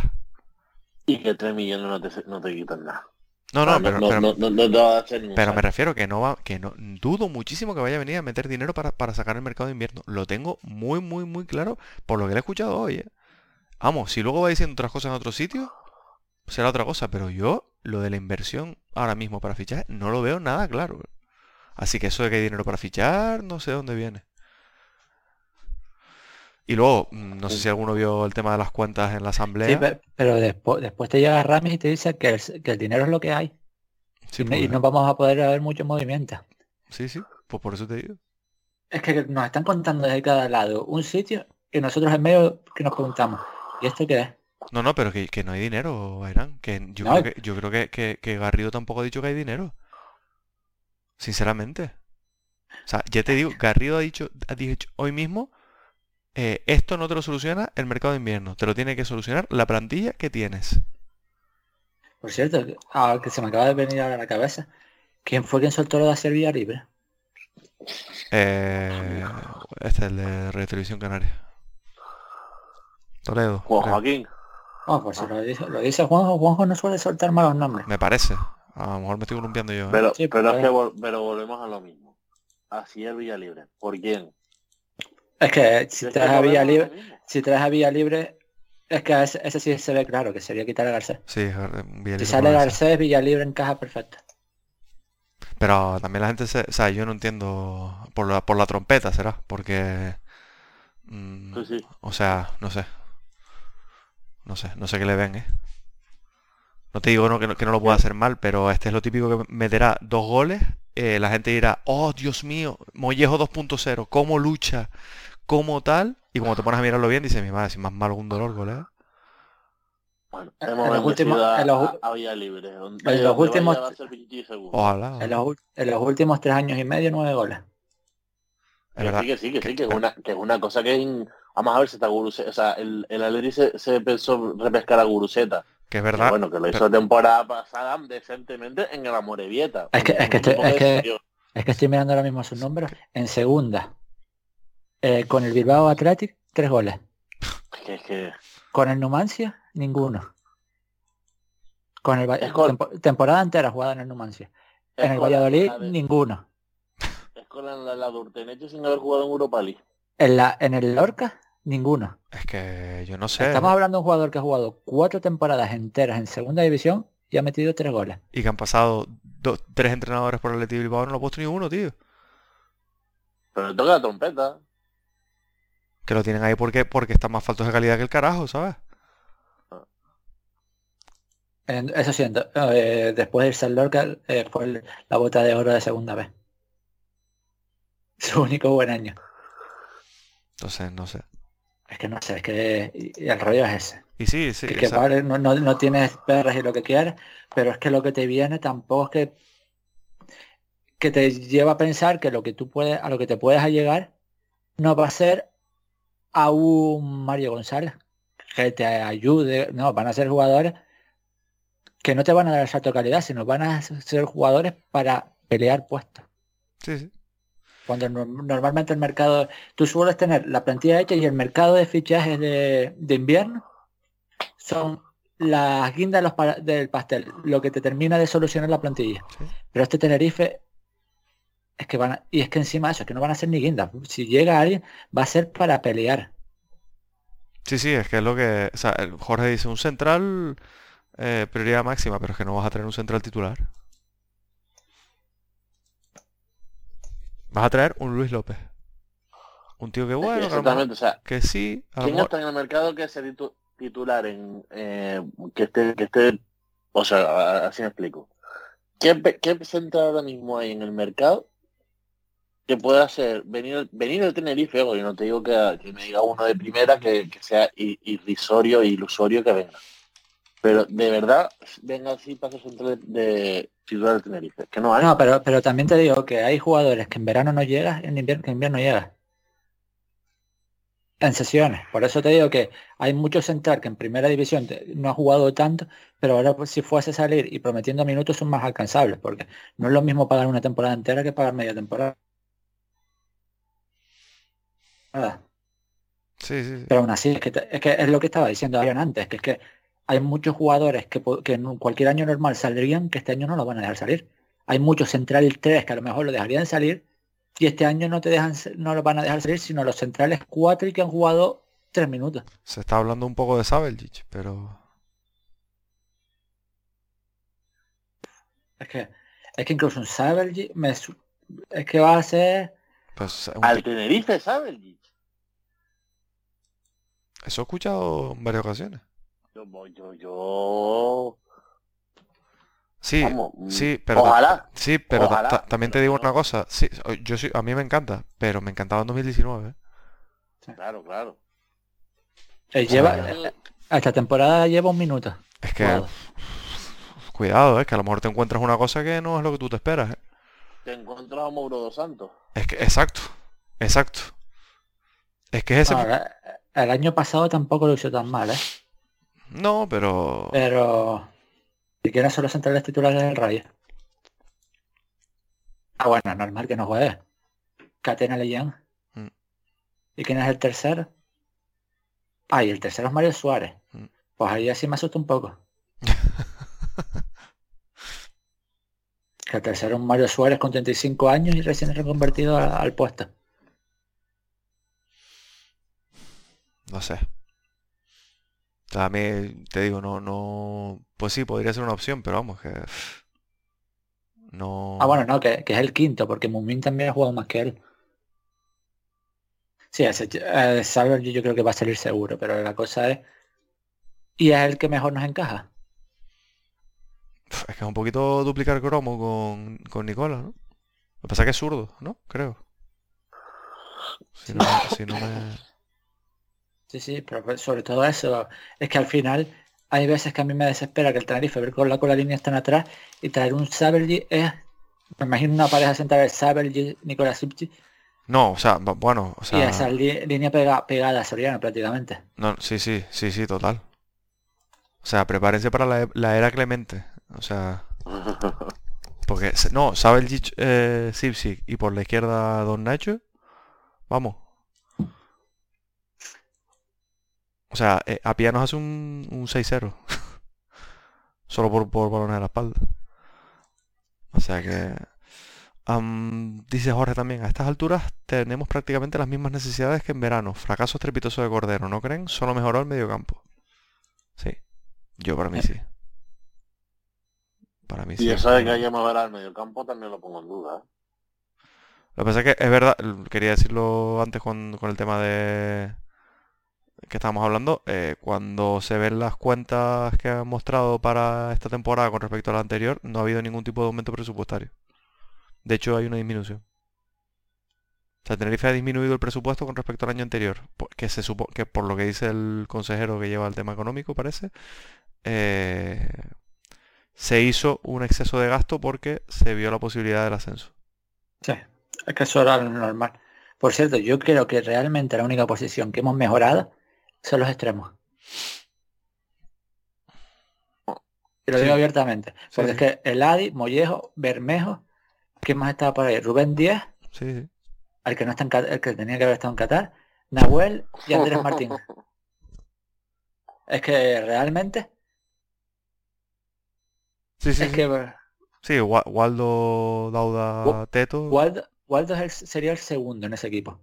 Y que 3 millones no te, no te quitan nada. No, no, Ah, pero, no, pero- no, no- pero me refiero que no va, que no, dudo muchísimo que vaya a venir a meter dinero para, para sacar el mercado de invierno. Lo tengo muy, muy, muy claro por lo que le he escuchado hoy, ¿eh? Vamos, si luego va diciendo otras cosas en otro sitio, será otra cosa, pero yo lo de la inversión ahora mismo para fichar no lo veo nada claro. Así que eso de que hay dinero para fichar, no sé de dónde viene. Y luego, mm, no sé si alguno vio el tema de las cuentas en la asamblea. Sí, pe- pero después, después te llega Ramis y te dice que el, que el dinero es lo que hay. Sí, y, no- y pues, no vamos a poder haber mucho movimiento. sí, sí, pues por eso te digo. Es que nos están contando desde cada lado un sitio y nosotros en medio que nos preguntamos. ¿Y esto qué es? No, no, pero que, que no hay dinero, Bairán. Que yo No, creo que, yo creo que, que- que Garrido tampoco ha dicho que hay dinero. Sinceramente. O sea, ya te digo, Garrido ha dicho, ha dicho hoy mismo, eh, esto no te lo soluciona el mercado de invierno, te lo tiene que solucionar la plantilla que tienes. Por cierto, que- ah, que se me acaba de venir ahora a la cabeza. ¿Quién fue quien soltó lo de hacer vía libre? Eh, este es el de Radio Televisión Canaria. Toledo. Juan. Joaquín. Oh, por si lo dice, lo dice Juanjo, Juanjo no suele soltar malos nombres. Me parece. A lo mejor me estoy columpiando yo. ¿eh? Pero, Sí, pero, es pues. que vol- pero volvemos a lo mismo. Así es Villa Libre. ¿Por quién? Es que si traes a Vía volvemos a lo Libre, si traes a Vía Libre, es que ese, ese sí se ve claro, que sería quitar a Garcés. Sí, Si sale. Garcés, Villa Libre encaja perfecto. Pero también la gente se... O sea, yo no entiendo... Por la, por la trompeta será. Porque... mm, sí. O sea, no sé. No sé, no sé qué le ven, ¿eh? No te digo no, que, no, que no lo pueda hacer mal, pero este es lo típico que meterá dos goles. eh, la gente dirá, oh, Dios mío, Mollejo 2.0, cómo lucha, cómo tal. Y cuando te pones a mirarlo bien, dices, mi madre, si más malo un dolor, golea. Bueno, En hemos los últimos- a, en los- a Villa Libre. Donde, en los últimos- a seguro. Ojalá. En los, en los últimos tres años y medio, nueve goles. Es Que sí, que sí, que sí, que es una, que es una cosa que in- Vamos a ver si está Guruseta. O sea, el, el Atleti se, se pensó repescar a Guruseta Que es Pero verdad. bueno, que lo pero- hizo temporada pasada decentemente en el Amorebieta. Es que- es que estoy- es que-. Es que estoy mirando ahora mismo sus números. En segunda, eh, con el Bilbao Athletic, tres goles. Con el Numancia, ninguno. Con el con- tempo- temporada entera jugada en el Numancia. es En el Valladolid, la ninguno. Es con la, la, la sin haber jugado en Europa League. En la, en el Lorca, ninguno. Es que yo no sé. Estamos hablando de un jugador que ha jugado cuatro temporadas enteras en segunda división y ha metido tres goles. Y que han pasado dos, tres entrenadores por el Athletic Bilbao, no lo ha puesto ni uno, tío. Pero toca la trompeta. Que lo tienen ahí porque, porque están más faltos de calidad que el carajo, ¿sabes? Eso siento, eh, después de irse al Lorca eh, fue la bota de oro de segunda vez. Su único buen año. Entonces, no sé. Es que no sé, es que el rollo es ese. Y sí, sí. que, que vale, no, no, no tienes perras y lo que quieras, pero es que lo que te viene tampoco es que que te lleva a pensar que lo que tú puedes, a lo que te puedes llegar no va a ser a un Mario González que te ayude, no, van a ser jugadores que no te van a dar el salto de calidad, sino van a ser jugadores para pelear puestos. sí, sí. Cuando no- normalmente el mercado, tú sueles tener la plantilla hecha y el mercado de fichajes de, de invierno son las guindas de los pa- del pastel, lo que te termina de solucionar la plantilla. Sí. Pero este Tenerife es que van a- y es que encima de eso, es que no van a ser ni guindas. Si llega alguien, va a ser para pelear. Sí, sí, es que es lo que... O sea, Jorge dice un central eh, prioridad máxima, pero es que no vas a tener un central titular. Vas a traer un Luis López. Un tío que bueno, que, a lo mejor- exactamente, o sea, que sí, ¿quién mejor- está en el mercado que sea titu- titular en eh, que esté, que esté, o sea, así me explico. ¿Qué, qué central ahora mismo hay en el mercado que pueda ser venir venir el Tenerife? Yo no te digo que, que me diga uno de primera que, que sea irrisorio e ilusorio que venga. Pero de verdad, venga así ser central de titular del Tenerife. Que no hay. No, pero, pero también te digo que hay jugadores que en verano no llegas, en invierno, que en invierno llegas. En sesiones. Por eso te digo que hay mucho central que en primera división no ha jugado tanto, pero ahora pues, si fuese a salir y prometiendo minutos son más alcanzables, porque no es lo mismo pagar una temporada entera que pagar media temporada. Nada. Sí, sí, sí. Pero aún así, es que, te- es que es lo que estaba diciendo Adrián antes, que es que hay muchos jugadores que, que en cualquier año normal saldrían, que este año no lo van a dejar salir. Hay muchos centrales 3 que a lo mejor lo dejarían salir y este año no te dejan no lo van a dejar salir, sino los centrales 4 y que han jugado 3 minutos. Se está hablando un poco de Sabeljic, pero... Es que es que incluso un me su- es que va a ser Pues, un Al Tenerife, ¿sabes? Eso he escuchado en varias ocasiones. Yo, yo, yo... Sí, Vamos, mm, sí, pero... Ojalá. Sí, pero ta- Ojalá, ta- también te digo no. una cosa. Sí, yo sí, a mí me encanta, pero me encantaba en 2019. ¿eh? Claro, claro. eh, lleva eh, esta temporada lleva un minuto. Es que... Cuidado, es que a lo mejor te encuentras una cosa que no es lo que tú te esperas. ¿eh? Te encuentras a Mauro dos Santos. Es que, exacto, exacto. Es que es ese... Ahora, el año pasado tampoco lo hizo tan mal, ¿eh? No, pero... Pero si quieres son los centrales titulares del Rayo. Ah, bueno, normal que no juegue. Catena Leyen. Mm. ¿Y quién es el tercero? Ah, y el tercero es Mario Suárez. Mm. Pues ahí así me asusta un poco. que el tercero es Mario Suárez con 35 años y recién reconvertido al puesto. No sé. O sea, a mí, te digo, no, no... Pues sí, podría ser una opción, pero vamos, que... No... Ah, bueno, no, que, que es el quinto, porque Mumin también ha jugado más que él. Sí, ese, eh, Salver yo creo que va a salir seguro, pero la cosa es... Y es el que mejor nos encaja. Es que es un poquito duplicar cromo con, con Nicola, ¿no? Lo que pasa es que es zurdo, ¿no? Creo. Si no, si no me... Sí, sí, pero pues, sobre todo eso, es que al final hay veces que a mí me desespera que el Tenerife ver con la, con la línea están atrás y traer un Sabergy es... Me imagino una pareja sentada de Sabergy, Nicolás Sipchi No, o sea, bu- bueno, o y sea... esa li- línea pega- pegada a Soriano prácticamente. No, sí, sí, sí, sí, total. O sea, prepárense para la, la era Clemente. O sea... Porque, no, sabe el eh, y por la izquierda Don Nacho. Vamos. O sea, eh, a pie nos hace un, un 6-0. Solo por, por balones a la espalda. O sea que... dice Jorge también, a estas alturas tenemos prácticamente las mismas necesidades que en verano. Fracaso estrepitoso de Cordero, ¿no creen? Solo mejoró el mediocampo. Sí, yo para mí sí. Para mí sí. Y eso de que haya mejorar el mediocampo también lo pongo en duda. ¿eh? Lo que pasa es que es verdad, quería decirlo antes con, con el tema de, que estábamos hablando, eh, cuando se ven las cuentas que han mostrado para esta temporada con respecto a la anterior, no ha habido ningún tipo de aumento presupuestario. De hecho, hay una disminución. O sea, ha disminuido el presupuesto con respecto al año anterior, que se supo que por lo que dice el consejero que lleva el tema económico, parece, eh, se hizo un exceso de gasto porque se vio la posibilidad del ascenso. Sí, es que eso era normal. Por cierto, yo creo que realmente la única posición que hemos mejorado son los extremos. Y lo digo abiertamente. Porque es que el Adi, Mollejo, Bermejo, ¿quién más estaba por ahí? Rubén Díaz, sí, al que no está en el que tenía que haber estado en Qatar, Nahuel y Andrés Martín. es que realmente. Sí, sí. Es que. Sí, Waldo Dauda Teto. Waldo, Waldo sería el segundo en ese equipo.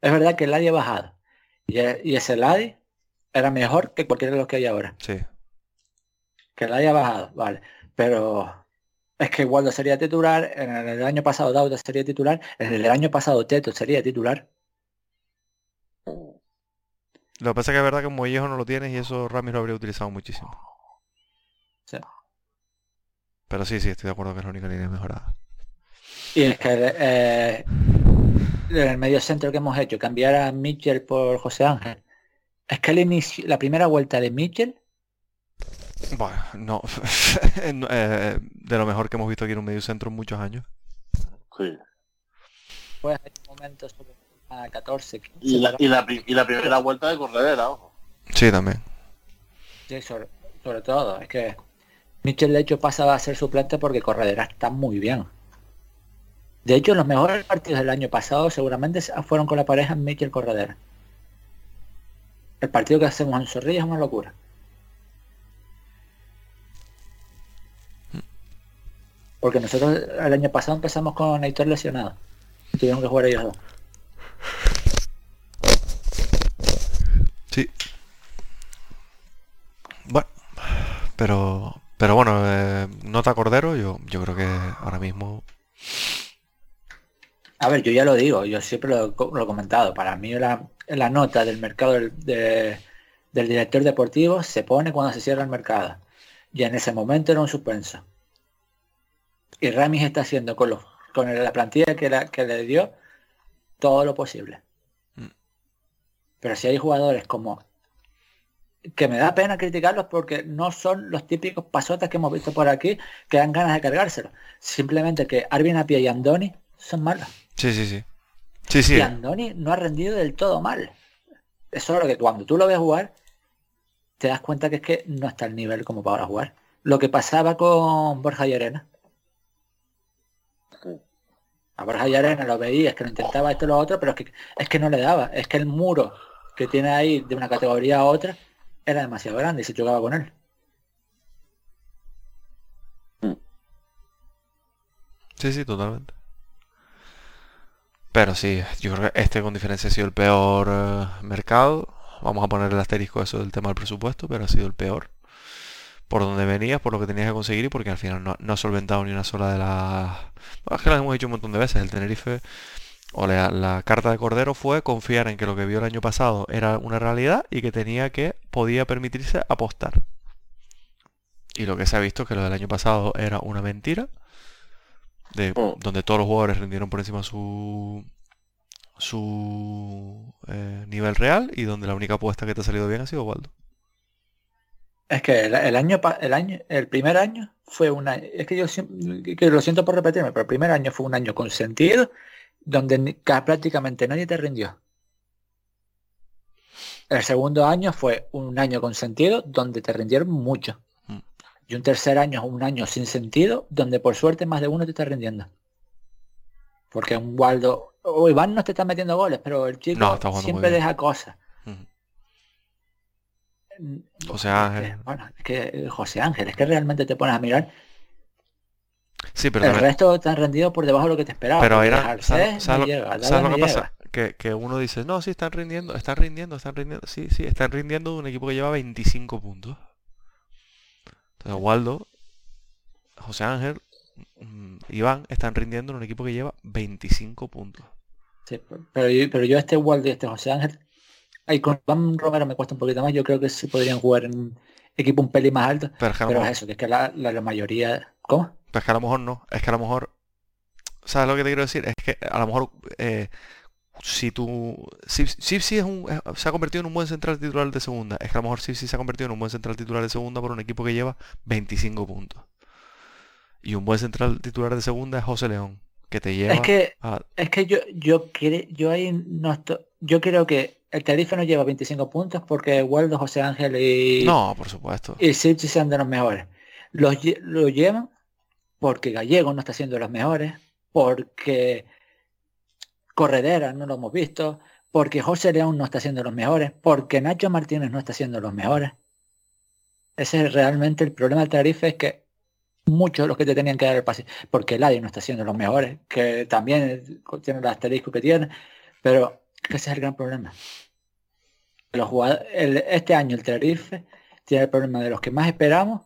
Es verdad que el Adi ha bajado. E, y, ese Ladi era mejor que cualquiera de los que hay ahora. Sí. Que el haya bajado, vale. Pero es que Waldo sería titular, en el año pasado Dauda sería titular, en el año pasado Teto sería titular. Lo que pasa es que es verdad que un Mollejo no lo tienes y eso Ramis lo habría utilizado muchísimo. Sí. Pero sí, sí, estoy de acuerdo que es la única línea mejorada. Y es que eh, en el medio centro que hemos hecho, cambiar a Mitchell por José Ángel. Es que el inicio, la primera vuelta de Mitchell. Bueno, no. Eh, de lo mejor que hemos visto aquí en un medio centro en muchos años. Sí. Pues hay momentos a 14, y, la, y, la, primera vuelta de Corredera, ojo. Sí, también. Sí, sobre, sobre todo. Es que Mitchell de hecho pasaba a ser suplente porque Corredera está muy bien. De hecho, los mejores partidos del año pasado seguramente fueron con la pareja Mikel Corredera. El partido que hacemos en Zorrilla es una locura. Porque nosotros el año pasado empezamos con Heitor lesionado. Tuvieron que jugar ellos dos. Sí. Bueno, pero pero bueno, eh, nota Cordero, yo, yo creo que ahora mismo a ver, yo ya lo digo, yo siempre lo, he comentado. Para mí la, la nota del mercado del, del director deportivo se pone cuando se cierra el mercado. Y en ese momento era un suspenso. Y Ramis está haciendo con, los, con la plantilla que, la, que le dio todo lo posible. Mm. Pero si hay jugadores como que me da pena criticarlos porque no son los típicos pasotas que hemos visto por aquí que dan ganas de cargárselos. Simplemente que Arvin Apia y Andoni son malos. Sí, sí, sí. Sí, sí. Y Andoni no ha rendido del todo mal. Eso es lo que cuando tú lo ves jugar, te das cuenta que es que no está al nivel como para jugar. Lo que pasaba con Borja y Arena. A Borja y Arena lo veía, es que lo intentaba esto y lo otro, pero es que, es que no le daba. Es que el muro que tiene ahí de una categoría a otra era demasiado grande y se chocaba con él. Sí, sí, totalmente. Pero sí, yo creo que este con diferencia ha sido el peor eh, mercado. Vamos a poner el asterisco eso del tema del presupuesto, pero ha sido el peor. Por donde venías, por lo que tenías que conseguir y porque al final no, ha solventado ni una sola de las... Bueno, es que lo hemos dicho un montón de veces. El Tenerife o la, la, carta de Cordero fue confiar en que lo que vio el año pasado era una realidad y que tenía que, podía permitirse apostar. Y lo que se ha visto es que lo del año pasado era una mentira Mm. donde todos los jugadores rindieron por encima su su eh, nivel real y donde la única apuesta que te ha salido bien ha sido Waldo. Es que el, año el año el primer año fue un año, es que yo que lo siento por repetirme, pero el primer año fue un año consentido donde prácticamente nadie te rindió. El segundo año fue un año con sentido donde te rindieron mucho. Y un tercer año es un año sin sentido donde por suerte más de uno te está rindiendo. Porque un Waldo o Iván no te está metiendo goles, pero el chico No, está siempre deja cosas. Mm, José Ángel. eh, Bueno, es que eh, José Ángel, es que realmente te pones a mirar. Sí, pero el también- resto te han rendido por debajo de lo que te esperaba. Pero era, Garcés ¿sabes, sabes no lo, llega, sabes David lo no que pasa? Que, que uno dice, no, sí, están rindiendo, están rindiendo, están rindiendo. Sí, sí, están rindiendo de un equipo que lleva 25 puntos. Entonces, Waldo, José Ángel, mm, Iván están rindiendo en un equipo que lleva 25 puntos. Sí, pero, yo, pero yo este Waldo y este José Ángel, ahí con Iván Romero me cuesta un poquito más. Yo creo que sí podrían jugar en un equipo un pelín más alto. Pero es que a lo Pero mejor, es eso, que es que la, la- la mayoría... ¿Cómo? pero es que a lo mejor no. Es que a lo mejor, ¿sabes lo que te quiero decir? Es que a lo mejor eh, si tú, sí es un, es- se ha convertido en un buen central titular de segunda. Es que a lo mejor sí se ha convertido en un buen central titular de segunda por un equipo que lleva 25 puntos. Y un buen central titular de segunda es José León, que te lleva Es que a... Es que yo yo cre- yo ahí no estoy, yo creo que el Tarifa no lleva 25 puntos porque Waldo, José Ángel y, No, por supuesto. y Sirchi sean de los mejores. Los, lo llevan porque Gallego no está siendo los mejores, porque Corredera no lo hemos visto, porque José León no está siendo los mejores, porque Nacho Martínez no está siendo los mejores. Ese es realmente el problema del Tarifa, es que muchos de los que te tenían que dar el pase, porque Eladio no está siendo los mejores, que también tiene el asterisco que tiene, pero ese es el gran problema. Los jugadores, el- este año el Tenerife tiene el problema de los que más esperamos,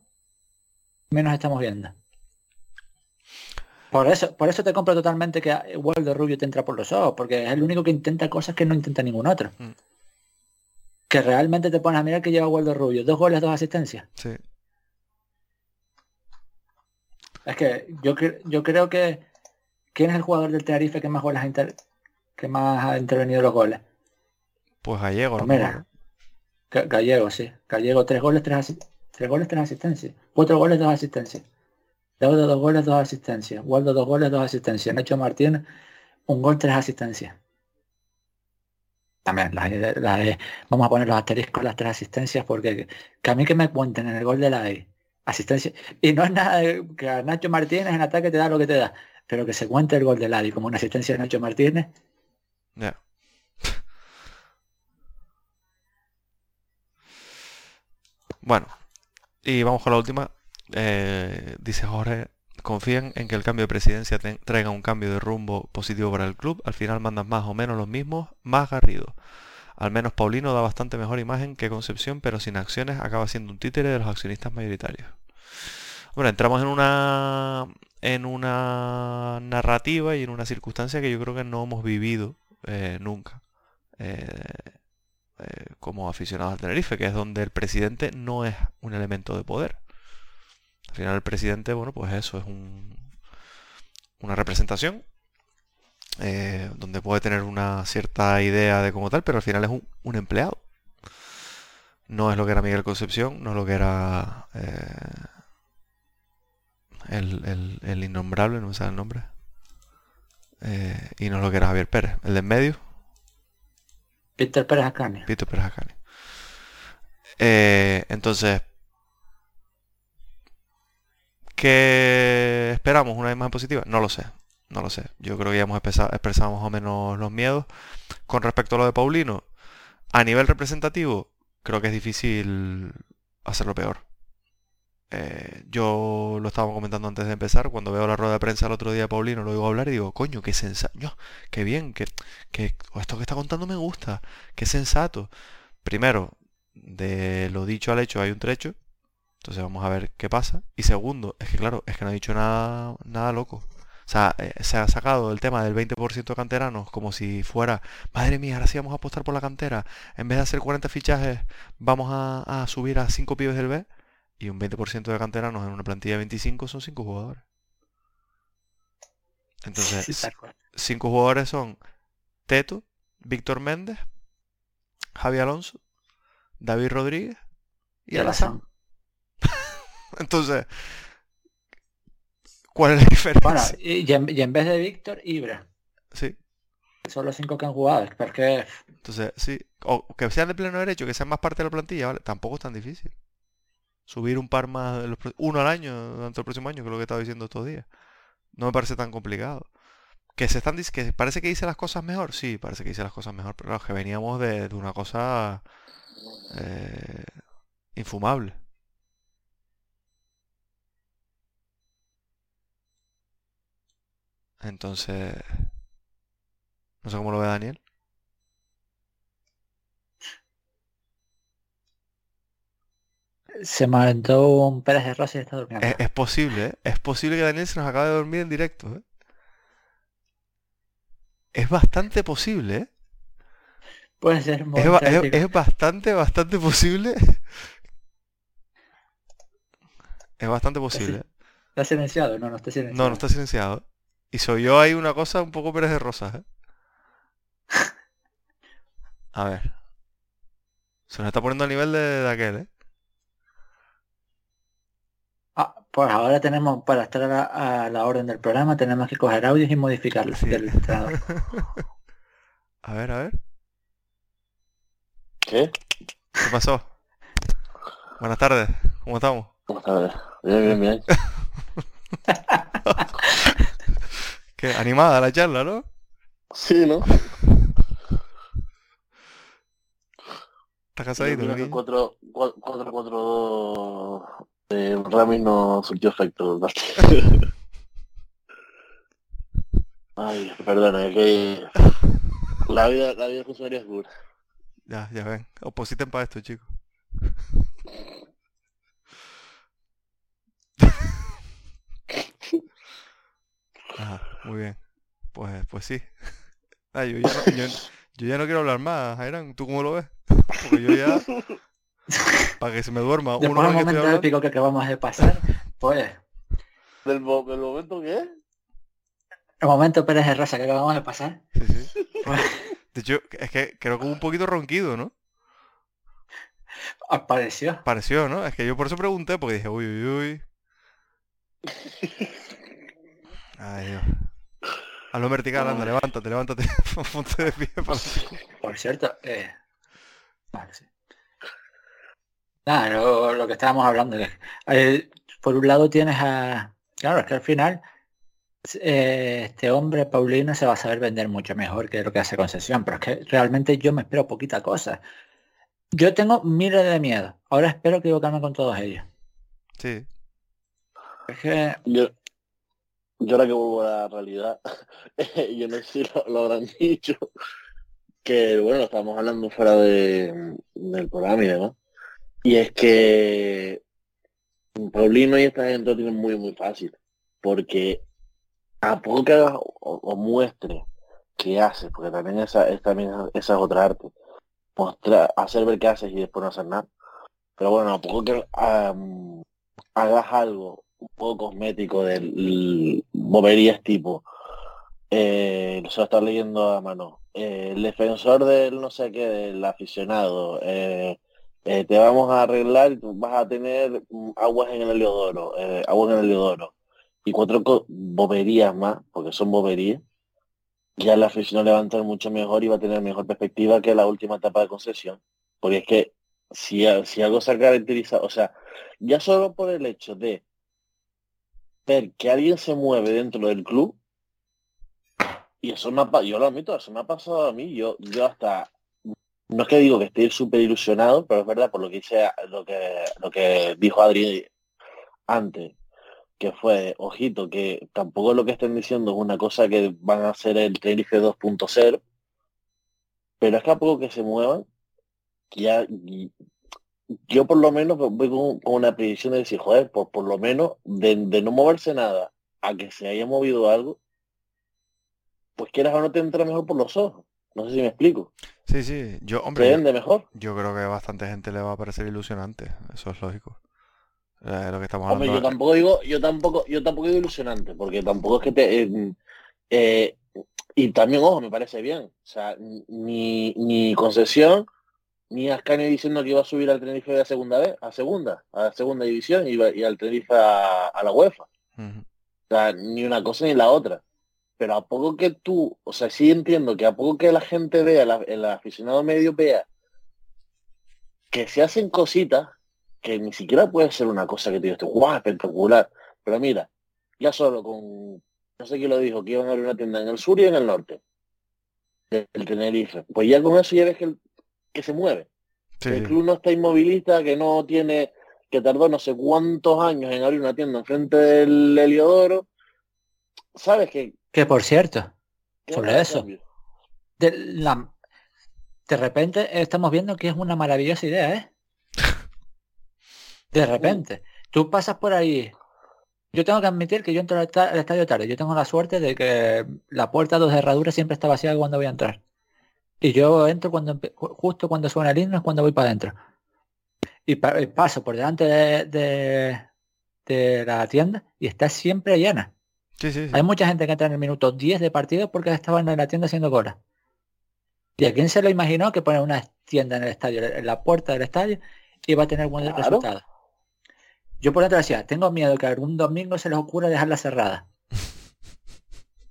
menos estamos viendo. Por eso, por eso te compro totalmente que Waldo Rubio te entra por los ojos, porque es el único que intenta cosas que no intenta ningún otro. Mm. Que realmente te pones a mirar que lleva Waldo Rubio, dos goles, dos asistencias. Sí. Es que yo, yo creo que ¿quién es el jugador del Tenerife que más goles ha inter- que más ha intervenido en los goles? Pues Gallego, Pues mira, Gallego, sí. Gallego, tres goles, tres, asi- tres goles, tres asistencias. Cuatro goles, dos asistencias. Daudo, dos goles, dos asistencias. Waldo, dos goles, dos asistencias. Nacho Martínez, un gol, tres asistencias. También, de- las de- vamos a poner los asteriscos, las tres asistencias, porque que a mí que me cuenten en el gol de la E, asistencia. Y no es nada de- que a Nacho Martínez en ataque te da lo que te da, pero que se cuente el gol de la E como una asistencia de Nacho Martínez, Ya. Bueno, y vamos con la última. Eh, dice Jorge, confían en que el cambio de presidencia traiga un cambio de rumbo positivo para el club. Al final mandan más o menos los mismos, más Garrido. Al menos Paulino da bastante mejor imagen que Concepción, pero sin acciones acaba siendo un títere de los accionistas mayoritarios. Bueno, entramos en una en una narrativa y en una circunstancia que yo creo que no hemos vivido eh, nunca eh, como aficionados al Tenerife, que es donde el presidente no es un elemento de poder. Al final el presidente, bueno, pues eso es un, una representación eh, donde puede tener una cierta idea de como tal, pero al final es un, un empleado. No es lo que era Miguel Concepción, no es lo que era eh, el, el- el innombrable, no me sale el nombre. Eh, y no es lo que era Javier Pérez. El de en medio, Víctor Pérez Ascani. Víctor Pérez entonces, ¿qué esperamos? ¿Una imagen positiva? No lo sé, no lo sé. Yo creo que ya hemos expresado, más o menos los miedos. Con respecto a lo de Paulino, a nivel representativo, creo que es difícil hacerlo peor. Eh, yo lo estaba comentando antes de empezar, cuando veo la rueda de prensa el otro día de Paulino, lo oigo hablar y digo, coño, qué sensato, qué bien, que, que esto que está contando me gusta, qué sensato. Primero, de lo dicho al hecho hay un trecho, entonces vamos a ver qué pasa. Y segundo, es que claro, es que no ha dicho nada, nada loco. O sea, eh, se ha sacado el tema del 20% de canteranos como si fuera, madre mía, ahora sí vamos a apostar por la cantera. En vez de hacer 40 fichajes, vamos a, a subir a 5 pibes del B. Y un 20% de canteranos en una plantilla de 25 son 5 jugadores. Entonces, Sí, tal cual. cinco jugadores son Teto, Víctor Méndez, Javi Alonso, David Rodríguez y. Alazán. Entonces, ¿cuál es la diferencia? Bueno, y, en, y en vez de Víctor, Ibra. Sí. son los cinco que han jugado. Porque Entonces, sí, o que sean de pleno derecho, que sean más parte de la plantilla, ¿vale? Tampoco es tan difícil. Subir un par más, de los pro- uno al año durante el próximo año, que es lo que estaba diciendo estos días. No me parece tan complicado. Que se están que parece que hice las cosas mejor, sí, parece que hice las cosas mejor, pero claro, que veníamos de, de una cosa eh, infumable. Entonces, no sé cómo lo ve Daniel. se mandó un Pérez de Rosa y está durmiendo. Es, es posible, ¿eh? Es posible que Daniel se nos acabe de dormir en directo, ¿eh? Es bastante posible, ¿eh? Puede ser muy Es, es- bastante, bastante posible. Es bastante posible. ¿Está silenciado? No, no está silenciado. No, no está silenciado. Y soy yo ahí una cosa un poco Pérez de Rosas, ¿eh? A ver. Se nos está poniendo al nivel de, de aquel, ¿eh? Ah, pues ahora tenemos, para estar a la, a la orden del programa, tenemos que coger audios y modificarlos Sí. del entrenador. A ver, a ver. ¿Qué? ¿Qué pasó? Buenas tardes. ¿Cómo estamos? A ver. Bien, bien, bien. Qué animada la charla, ¿no? Sí, ¿no? ¿Estás cansadito? Yo creo que Luquillo? 4 4 4 2 de Ramis no surgió efecto. ¿verdad? Ay, perdona, es que la vida, la vida de funcionario es dura. Ya, ya ven. Opositen para esto, chicos. Ajá, muy bien. Pues, pues sí. Ah, yo, ya no, yo, yo ya no quiero hablar más, Jairan. ¿Tú cómo lo ves? Porque yo ya... Para que se me duerma Después uno del que momento hablando. épico que acabamos de pasar, pues ¿Del, mo- del momento es? el momento Pérez de Rosa que acabamos de pasar, Sí, sí. pues, De hecho, es que creo que hubo un poquito ronquido, ¿no? apareció. Pareció, ¿no? Es que yo por eso pregunté, porque dije, uy, uy, uy. Ay, Dios. Hazlo vertical, anda, levántate, levántate. Ponte de pie para Por cierto, eh, vale, sí. Nada, lo, lo que estábamos hablando. eh, por un lado tienes a... Claro, es que al final eh, este hombre, Paulino, se va a saber vender mucho mejor que lo que hace concesión, pero es que realmente yo me espero poquita cosa. Yo tengo miles de miedo. Ahora espero equivocarme con todos ellos. Sí. Es que Yo, yo ahora que vuelvo a la realidad, yo no sé si lo, lo habrán dicho, que bueno, lo estábamos hablando fuera de, del programa y demás. Y es que Paulino y esta gente lo tienen muy muy fácil, porque a poco que hagas o, o muestre qué haces, porque también esa, es, también esa es otra arte, mostrar, hacer ver qué haces y después no hacer nada. Pero bueno, a poco que am, hagas algo un poco cosmético del boberías tipo eh, se lo está leyendo a mano eh, el defensor del no sé qué del aficionado eh, eh, te vamos a arreglar vas a tener aguas en el heliodoro aguas en el heliodoro. Y cuatro boberías más porque son boberías ya el aficionado le mucho mejor y va a tener mejor perspectiva que la última etapa de concesión porque es que si, si algo se ha caracterizado o sea ya solo por el hecho de ver que alguien se mueve dentro del club y eso me ha, yo lo admito, eso me ha pasado a mí, yo, yo hasta no es que digo que esté súper ilusionado, pero es verdad por lo que hice, lo que, lo que dijo Adri antes, que fue, ojito, que tampoco lo que estén diciendo es una cosa que van a hacer el Tenerife 2.0, pero es que a poco que se muevan, ya yo por lo menos voy con, con una predicción de decir, joder, por, por lo menos de, de no moverse nada a que se haya movido algo, pues quieras o no te entra mejor por los ojos. No sé si me explico. Sí, sí. Yo, hombre, yo, vende mejor. yo creo que a bastante gente le va a parecer ilusionante. Eso es lógico. Eh, lo que estamos Hombre, yo hablando. tampoco digo, yo tampoco, yo tampoco digo ilusionante, porque tampoco es que te eh, eh, y también, ojo, me parece bien. O sea, ni, ni concesión, ni Ascani diciendo que iba a subir al Tenerife de segunda vez, a segunda, a la segunda división y, y al Tenerife a, a la UEFA. O sea, ni una cosa ni la otra. pero a poco que tú, o sea, sí entiendo que a poco que la gente vea, la- el aficionado medio vea que se hacen cositas que ni siquiera puede ser una cosa que te digas, guau, espectacular. Pero mira, ya solo con, no sé quién lo dijo, que iban a abrir una tienda en el sur y en el norte del Tenerife. Pues ya con eso ya ves que, el- que se mueve. Sí, el club no está inmovilista, que no tiene, que tardó no sé cuántos años en abrir una tienda enfrente del Heliodoro. ¿Sabes que Que por cierto, que Sobre eso. de, la- de repente estamos viendo que es una maravillosa idea, ¿eh? De repente. Tú pasas por ahí. Yo tengo que admitir que yo entro al esta- al estadio tarde. Yo tengo la suerte de que la puerta de herraduras siempre está vacía cuando voy a entrar. Y yo entro cuando justo cuando suena el himno es cuando voy para adentro. Y, pa- y paso por delante de, de- de la tienda y está siempre llena. Sí, sí, sí. Hay mucha gente que entra en el minuto 10 de partido porque estaban en la tienda haciendo cola. ¿Y a quién se lo imaginó que poner una tienda en el estadio, en la puerta del estadio, iba a tener buen Claro. resultado? Yo por dentro decía, tengo miedo que algún domingo se les ocurra dejarla cerrada.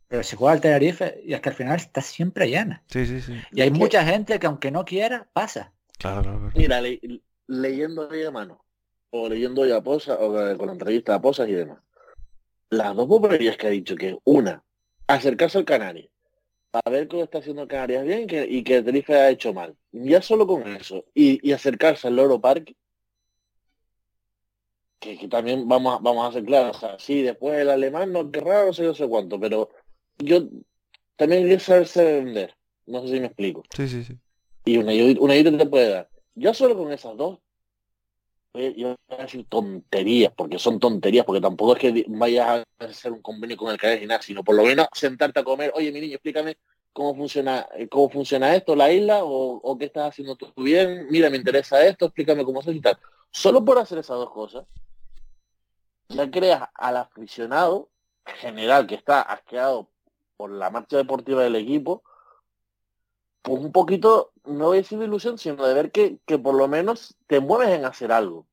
Pero se juega al Tenerife y es que al final está siempre llena. Sí, sí, sí. Y hay mucha gente que aunque no quiera, pasa. Claro, claro, claro. Mira, le- leyendo ahí a mano, o leyendo ya a Posa, o con la entrevista a Posas y demás. Las dos boberías que ha dicho, que una, acercarse al Canarias, para ver cómo está haciendo Canarias bien y que, y que Tenerife ha hecho mal. Ya solo con eso, y, y acercarse al Loro Parque, que, que también vamos a, vamos a ser claros, o sea, sí, después el alemán no querrá, no sé, no sé cuánto, pero yo también quiero saberse vender, no sé si me explico Sí, sí, sí. y una, una ayuda te puede dar. Yo solo con esas dos, yo voy a decir tonterías, porque son tonterías, porque tampoco es que vayas a hacer un convenio con el Canal Gimnasio, sino por lo menos sentarte a comer, oye mi niño, explícame cómo funciona, eh, cómo funciona esto, la isla, o, o qué estás haciendo tú bien, mira, me interesa esto, explícame cómo se y tal. Solo por hacer esas dos cosas, ya creas al aficionado general que está asqueado por la marcha deportiva del equipo, pues un poquito, no voy a decir de ilusión, sino de ver que, que por lo menos te mueves en hacer algo.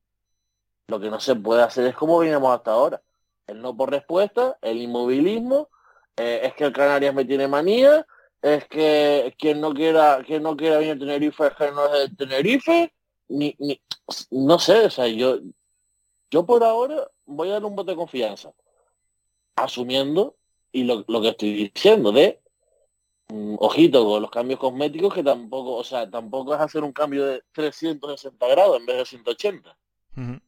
Lo que no se puede hacer es como veníamos hasta ahora. El no por respuesta, el inmovilismo, eh, es que el Canarias me tiene manía, es que quien no quiera, quien no quiera venir a Tenerife es que no es de Tenerife, ni, ni, no sé, o sea, yo, yo por ahora voy a dar un voto de confianza, asumiendo y lo, que estoy diciendo de mm, ojito con los cambios cosméticos que tampoco, o sea, tampoco es hacer un cambio de 360 grados en vez de 180. Ujú.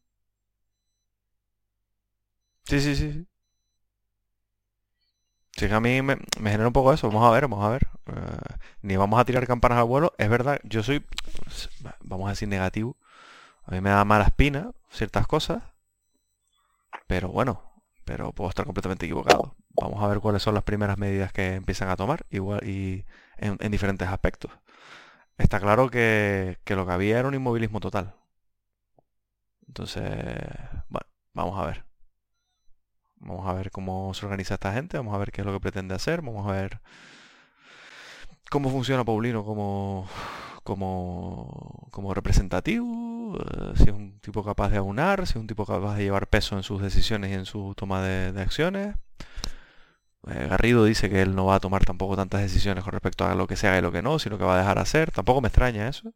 Sí, sí, sí. sí. Sí, que a mí me, me genera un poco eso. Vamos a ver, vamos a ver. Eh, ni vamos a tirar campanas al vuelo. Es verdad, yo soy, vamos a decir, negativo. A mí me da mala espina ciertas cosas. Pero bueno, pero puedo estar completamente equivocado. Vamos a ver cuáles son las primeras medidas que empiezan a tomar igual y en, en diferentes aspectos. Está claro que, que lo que había era un inmovilismo total. Entonces, bueno, vamos a ver. Vamos a ver cómo se organiza esta gente, vamos a ver qué es lo que pretende hacer, vamos a ver cómo funciona Paulino como, como, como representativo, eh, si es un tipo capaz de aunar, si es un tipo capaz de llevar peso en sus decisiones y en su toma de, de acciones. Eh, Garrido dice que él no va a tomar tampoco tantas decisiones con respecto a lo que se haga y lo que no, sino que va a dejar hacer. Tampoco me extraña eso.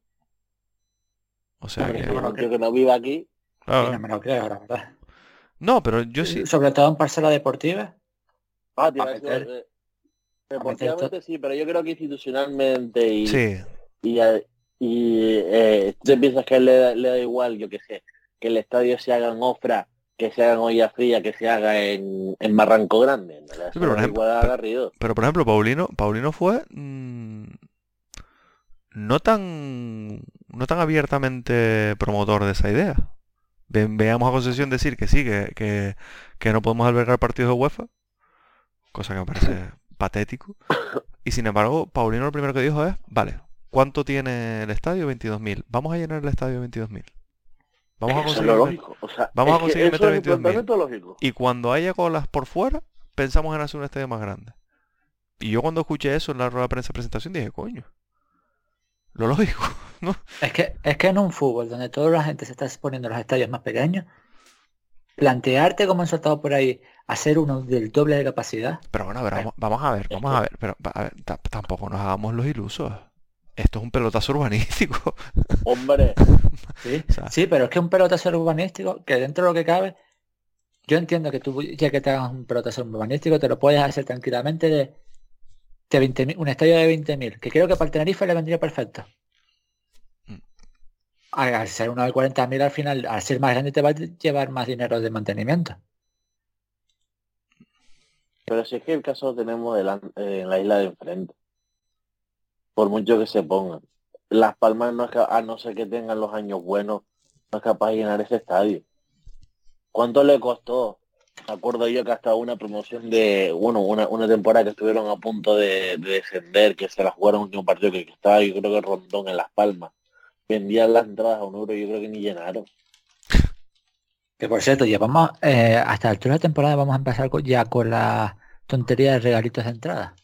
O sea que... no creo que no viva aquí, Claro. Y no me lo creo, la verdad. No, pero yo sí... Sobre todo en parcela deportiva. ah, iba A meter- eh, a deportivamente meter sí, pero yo creo que institucionalmente y, Sí, y, y eh, tú piensas que le, da- le da igual, yo qué sé, que el estadio se haga en Ofra, que se haga en Olla Fría, que se haga en, en Barranco Grande. ¿no? Sí, pero por ejemplo. Pero por ejemplo, Paulino, Paulino fue mm, no tan no tan abiertamente promotor de esa idea. Ve- veamos a Concesión decir que sí, que, que, que no podemos albergar partidos de UEFA, cosa que me parece patético. Y sin embargo, Paulino lo primero que dijo es, vale, ¿cuánto tiene el estadio? 22.000. Vamos a llenar el estadio 22.000. Vamos a conseguir lógico. O sea, vamos a conseguir meter es el 22.000. planteamiento lógico. Y cuando haya colas por fuera, pensamos en hacer un estadio más grande. Y yo cuando escuché eso en la rueda de prensa de presentación dije, coño, lo lógico, ¿no? Es que, es que en un fútbol donde toda la gente se está poniendo en los estadios más pequeños, plantearte como han soltado por ahí hacer uno del doble de capacidad. Pero bueno, a ver, vamos, vamos a ver, vamos a ver, pero a ver, ta- tampoco nos hagamos los ilusos. Esto es un pelotazo urbanístico. Hombre, Sí, O sea- sí, pero es que un pelotazo urbanístico, que dentro de lo que cabe, yo entiendo que tú, ya que te hagas un pelotazo urbanístico, te lo puedes hacer tranquilamente de, de 20.000, un estadio de 20.000, que creo que para el Tenerife le vendría perfecto. Mm. Al ser uno de 40.000 al final, al ser más grande te va a llevar más dinero de mantenimiento. pero si es que el caso lo tenemos eh, en la isla de enfrente. Por mucho que se pongan. Las Palmas no es a no ser que tengan los años buenos, no es capaz de llenar ese estadio. ¿Cuánto le costó? Me acuerdo yo que hasta una promoción de, bueno, una, una temporada que estuvieron a punto de, de descender, que se la jugaron un último partido que estaba, yo creo que Rondón en Las Palmas. Vendían las entradas a un euro, yo creo que ni llenaron. Que por cierto, llevamos eh, hasta la altura de temporada vamos a empezar con- ya con la tontería de regalitos de entrada.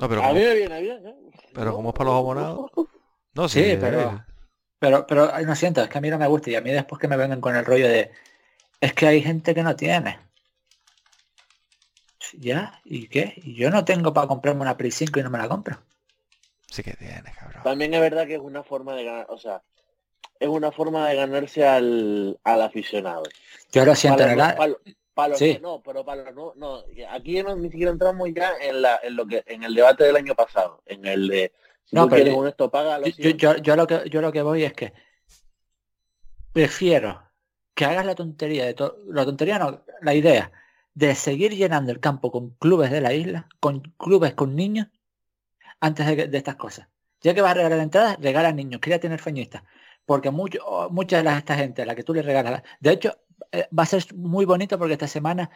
No, pero a como, mí me viene bien, ¿eh? pero como es para los abonados. no, Sí, sí, pero- eh, Pero, pero ay, no siento, es que a mí no me gusta y a mí después que me vengan con el rollo de es que hay gente que no tiene. ¿Ya? ¿Y qué? Y yo no tengo para comprarme una Play 5 y no me la compro. sí que tienes, cabrón. También es verdad que es una forma de ganar, o sea, es una forma de ganarse al, al aficionado. Yo lo siento, Para en los- el- para para los- Sí. no, pero para los no, no, aquí no, ni siquiera entramos ya en la, en lo que, en el debate del año pasado, en el de si No, tú pero esto paga, yo, yo, yo lo que yo lo que voy es que prefiero que hagas la tontería de todo, la tontería no, la idea de seguir llenando el campo con clubes de la isla, con clubes con niños, antes de, de estas cosas. Ya que vas a regalar entradas, regala niños, quería tener feñistas. Porque mucho, o mucha de esta gente a la que tú le regalas, de hecho, va a ser muy bonito porque esta semana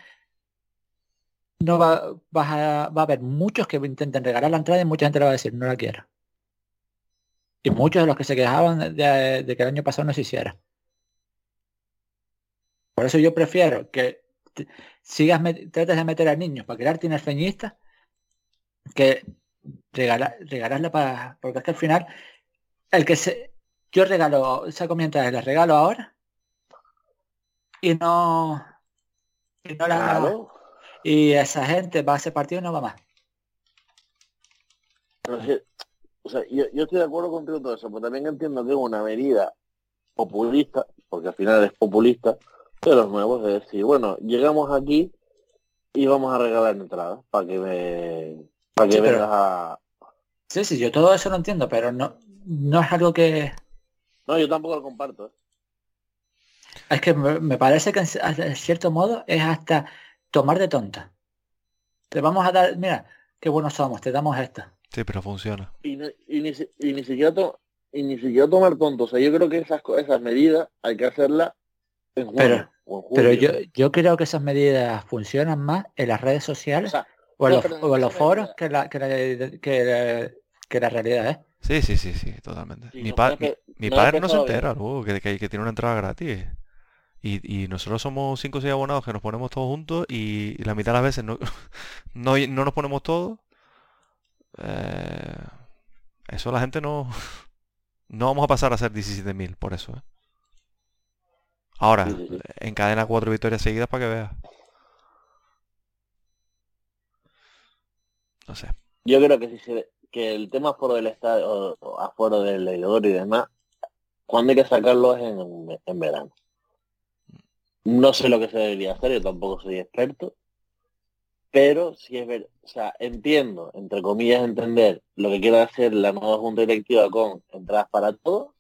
no va, a, va a haber muchos que intenten regalar la entrada y mucha gente le va a decir, no la quiero. Y muchos de los que se quejaban de, que el año pasado no se hiciera. Por eso yo prefiero que te- sigas trates de meter a niños para crear tinerfeñistas que regalar, regalarle para. Porque es que al final, el que se. Yo regalo, saco mi entrada, les regalo ahora. Y no. Y no. Claro. Y esa gente va a ese partido y no va más. Pero o sea, yo, yo estoy de acuerdo contigo todo eso, pero también entiendo que es una medida populista, porque al final es populista, de los nuevos, de decir, bueno, llegamos aquí y vamos a regalar entradas para que me, para que Sí, pero- a... Sí, sí, yo todo eso lo entiendo, pero no, no es algo que. No, yo tampoco lo comparto. ¿eh? Es que me, parece que en cierto modo es hasta tomar de tonta. Te vamos a dar, mira, qué buenos somos, te damos esto. Sí, pero funciona. Y, no- y, ni, y ni siquiera to- y ni siquiera tomar tonto. O sea, yo creo que esas, esas medidas hay que hacerlas en junio Pero- o en Pero yo, yo creo que esas medidas funcionan más en las redes O sociales sea, o en no, los, o en los foros que la, que la, que la, que la realidad es. Sí, sí, sí, sí, totalmente. Sí, mi, no, pa- mi, mi padre no se entera luego que, que, que tiene una entrada gratis. Y, y nosotros somos cinco o seis abonados que nos ponemos todos juntos y, la mitad de las veces no, no, no nos ponemos todos. Eh, eso la gente no... No vamos a pasar a ser 17.000 por eso. ¿eh? Ahora, encadena cuatro victorias seguidas para que veas. No sé. Yo creo que si se, que el tema aforo del estadio, o, o aforo del leidor y demás, cuando hay que sacarlo es en, en verano. No sé lo que se debería hacer, yo tampoco soy experto, pero si es ver, o sea, entiendo, entre comillas, entender lo que quiere hacer la nueva junta directiva con entradas para todos,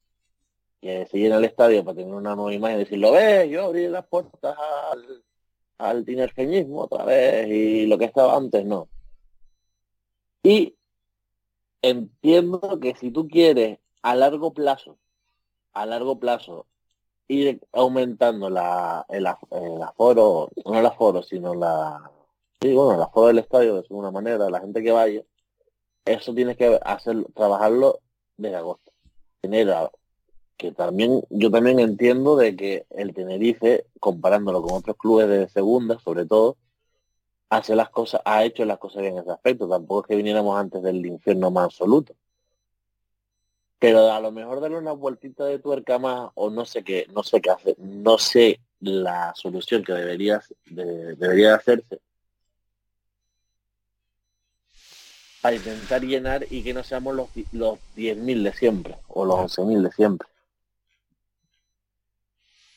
que se llena el estadio para tener una nueva imagen y decir, lo ves, yo abrí las puertas al, al tinerfeñismo otra vez y lo que estaba antes no. Y entiendo que si tú quieres a largo plazo, a largo plazo, ir aumentando la, el, el aforo, no el aforo, sino la, sí, bueno, el aforo del estadio de alguna manera, la gente que vaya, eso tienes que hacer, trabajarlo desde agosto. Enero, que también, yo también entiendo de que el Tenerife, comparándolo con otros clubes de segunda, sobre todo, hace las cosas, ha hecho las cosas bien en ese aspecto. Tampoco es que viniéramos antes del infierno más absoluto. Pero a lo mejor darle una vueltita de tuerca más o no sé qué, no sé qué hacer, no sé la solución que debería, de- debería hacerse para intentar llenar y que no seamos los, los 10.000 de siempre o los 11.000 de siempre.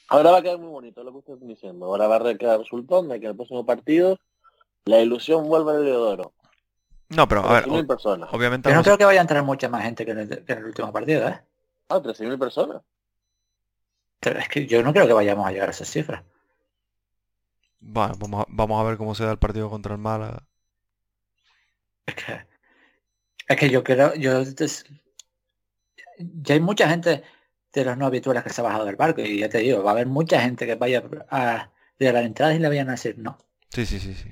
Ahora va a quedar muy bonito lo que ustedes están diciendo. Ahora va a quedar resultado de que el próximo partido la ilusión vuelve al Leodoro. No, pero a ver, 13.000 o- personas. obviamente Yo no vamos- creo que vaya a entrar mucha más gente que en el, que en el último partido, ¿eh? Ah, 13.000 personas. Pero es que yo no creo que vayamos a llegar a esas cifras. Bueno, vamos a, vamos a ver cómo se da el partido contra el Málaga. Es que, es que yo creo, yo des- ya hay mucha gente de los no habituales que se ha bajado del barco y ya te digo, va a haber mucha gente que vaya a de las entradas y le vayan a decir no. Sí, sí, sí, sí.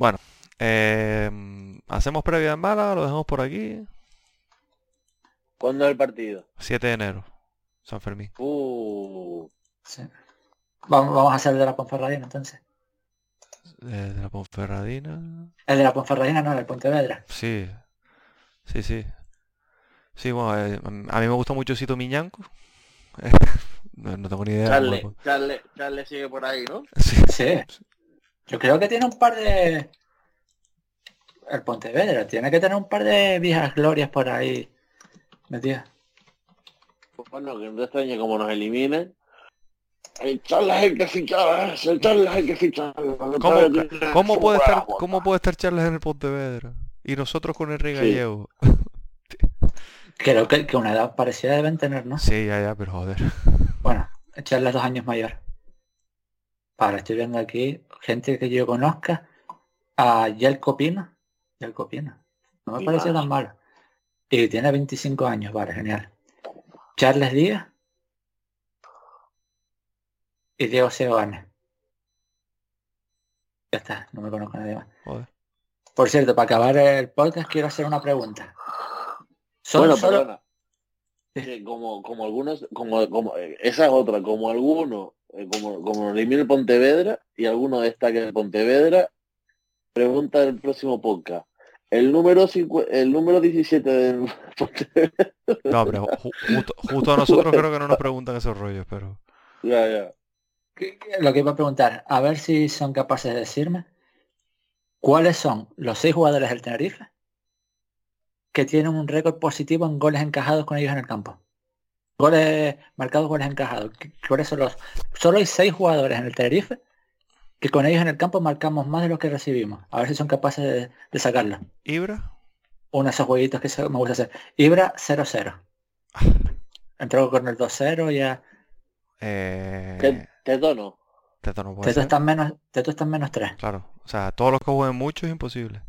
Bueno, eh, ¿hacemos previa en Málaga? ¿Lo dejamos por aquí? ¿Cuándo es el partido? 7 de enero, San Fermín. Uh, Sí. Vamos, vamos a hacer el de la Ponferradina entonces. Eh, de la Ponferradina. El de la Ponferradina no, el de Pontevedra. Sí, sí, sí. Sí, bueno, eh, a mí me gusta mucho Sito Miñanco. no, no tengo ni idea. cómo Charle, lo- Charle, Charle sigue por ahí, ¿no? Sí, Sí. Yo creo que tiene un par de... El Pontevedra tiene que tener un par de viejas glorias por ahí metidas. Bueno, que no te extrañe como nos eliminen. El Charles hay que fichar, el Charles hay que fichar. ¿Cómo, cómo puede estar, ¿Cómo puede estar Charles en el Pontevedra? Y nosotros con el Rey Sí. Gallego. Creo que, que una edad parecida deben tener, ¿no? Sí, ya, ya, pero joder. Bueno, echarle dos años mayor. Para, estoy viendo aquí gente que yo conozca. A Yelko Pino. Yelko Pino. No me Mi parece tan malo. Y tiene 25 años, vale, genial. Charles Díaz. Y Diego Seoane. Ya está, no me conozco a nadie más. Joder. Por cierto, para acabar el podcast quiero hacer una pregunta. Son Bueno, solo- perdona. Que como, como algunos, como, como, eh, esa es otra, como alguno, eh, como, como elimina el Pontevedra y alguno destaca el Pontevedra, pregunta del próximo podcast. El número cincu- el número 17 del Pontevedra. No, pero ju- justo, justo a nosotros creo que no nos preguntan esos rollos, pero... Ya, lo que iba a preguntar, a ver si son capaces de decirme cuáles son los seis jugadores del Tenerife que tienen un récord positivo en goles encajados con ellos en el campo. Goles marcados, goles encajados. ¿Qué- ¿Cuáles son los? Solo hay seis jugadores en el Tenerife que con ellos en el campo marcamos más de los que recibimos. A ver si son capaces de, de sacarlo. ¿Ibra? Uno de esos jueguitos que se- me gusta hacer. Ibra 0-0. Entró con el 2-0 ya. Eh... ¿Te, te dono? Teto no puede Teto está en menos, Teto está en menos 3. Claro. O sea, todos los que jueguen mucho es imposible.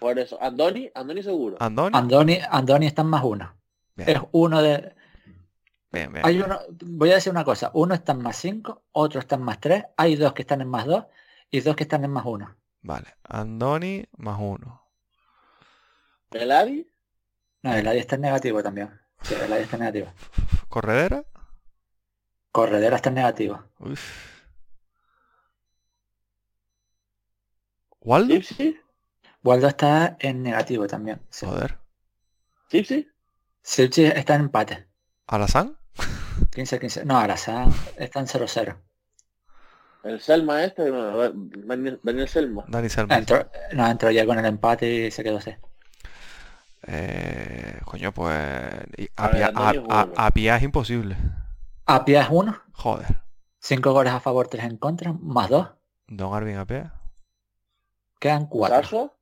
Por eso. Andoni, Andoni seguro. ¿Andoni? Andoni, Andoni está en más uno. Bien, Es uno de. Bien, bien. Hay uno, voy a decir una cosa, uno está en más 5, otro está en más 3, hay dos que están en más 2 y dos que están en más 1. Vale. Andoni más uno. ¿El Adi? No, el área está en negativo también. Sí, el área está en negativo. ¿Corredera? Corredera está en negativo. Uf. ¿Waldo? ¿Sipsi? Waldo está en negativo también. Sí. Joder. ¿Sipsi? Silchi está en empate. ¿Alazán? 15-15. No, Arazán está en 0-0. ¿El Selma este? No, Daniel, Daniel Selma. Dani Selma. Entró, no, entró ya con el empate y se quedó así. Eh, coño, pues... A ver, Apia, a- a-. Apia es imposible. Apia es 1, Joder. 5 goles a favor, 3 en contra, más 2. Don Arvin Apia. Quedan 4. ¿Saso?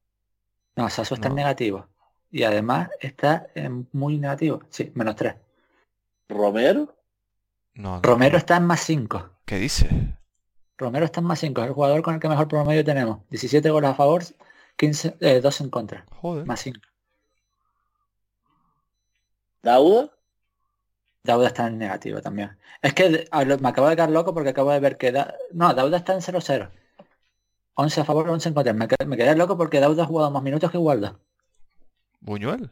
No, Sasso está en No. negativo. Y además está en muy negativo. Sí, menos 3. ¿Romero? No, no, Romero está en más 5. ¿Qué dice? Romero está en más 5. Es el jugador con el que mejor promedio tenemos. 17 goles a favor, 15, eh, 2 en contra. Joder. Más 5. ¿Dauda? Dauda está en negativo también. Es que me acabo de quedar loco porque acabo de ver que... Da- no, Dauda está en 0-0. 11 a favor, 11 en contra. Me, quedé- me quedé loco porque Dauda ha jugado más minutos que Waldo. ¿Buñuel?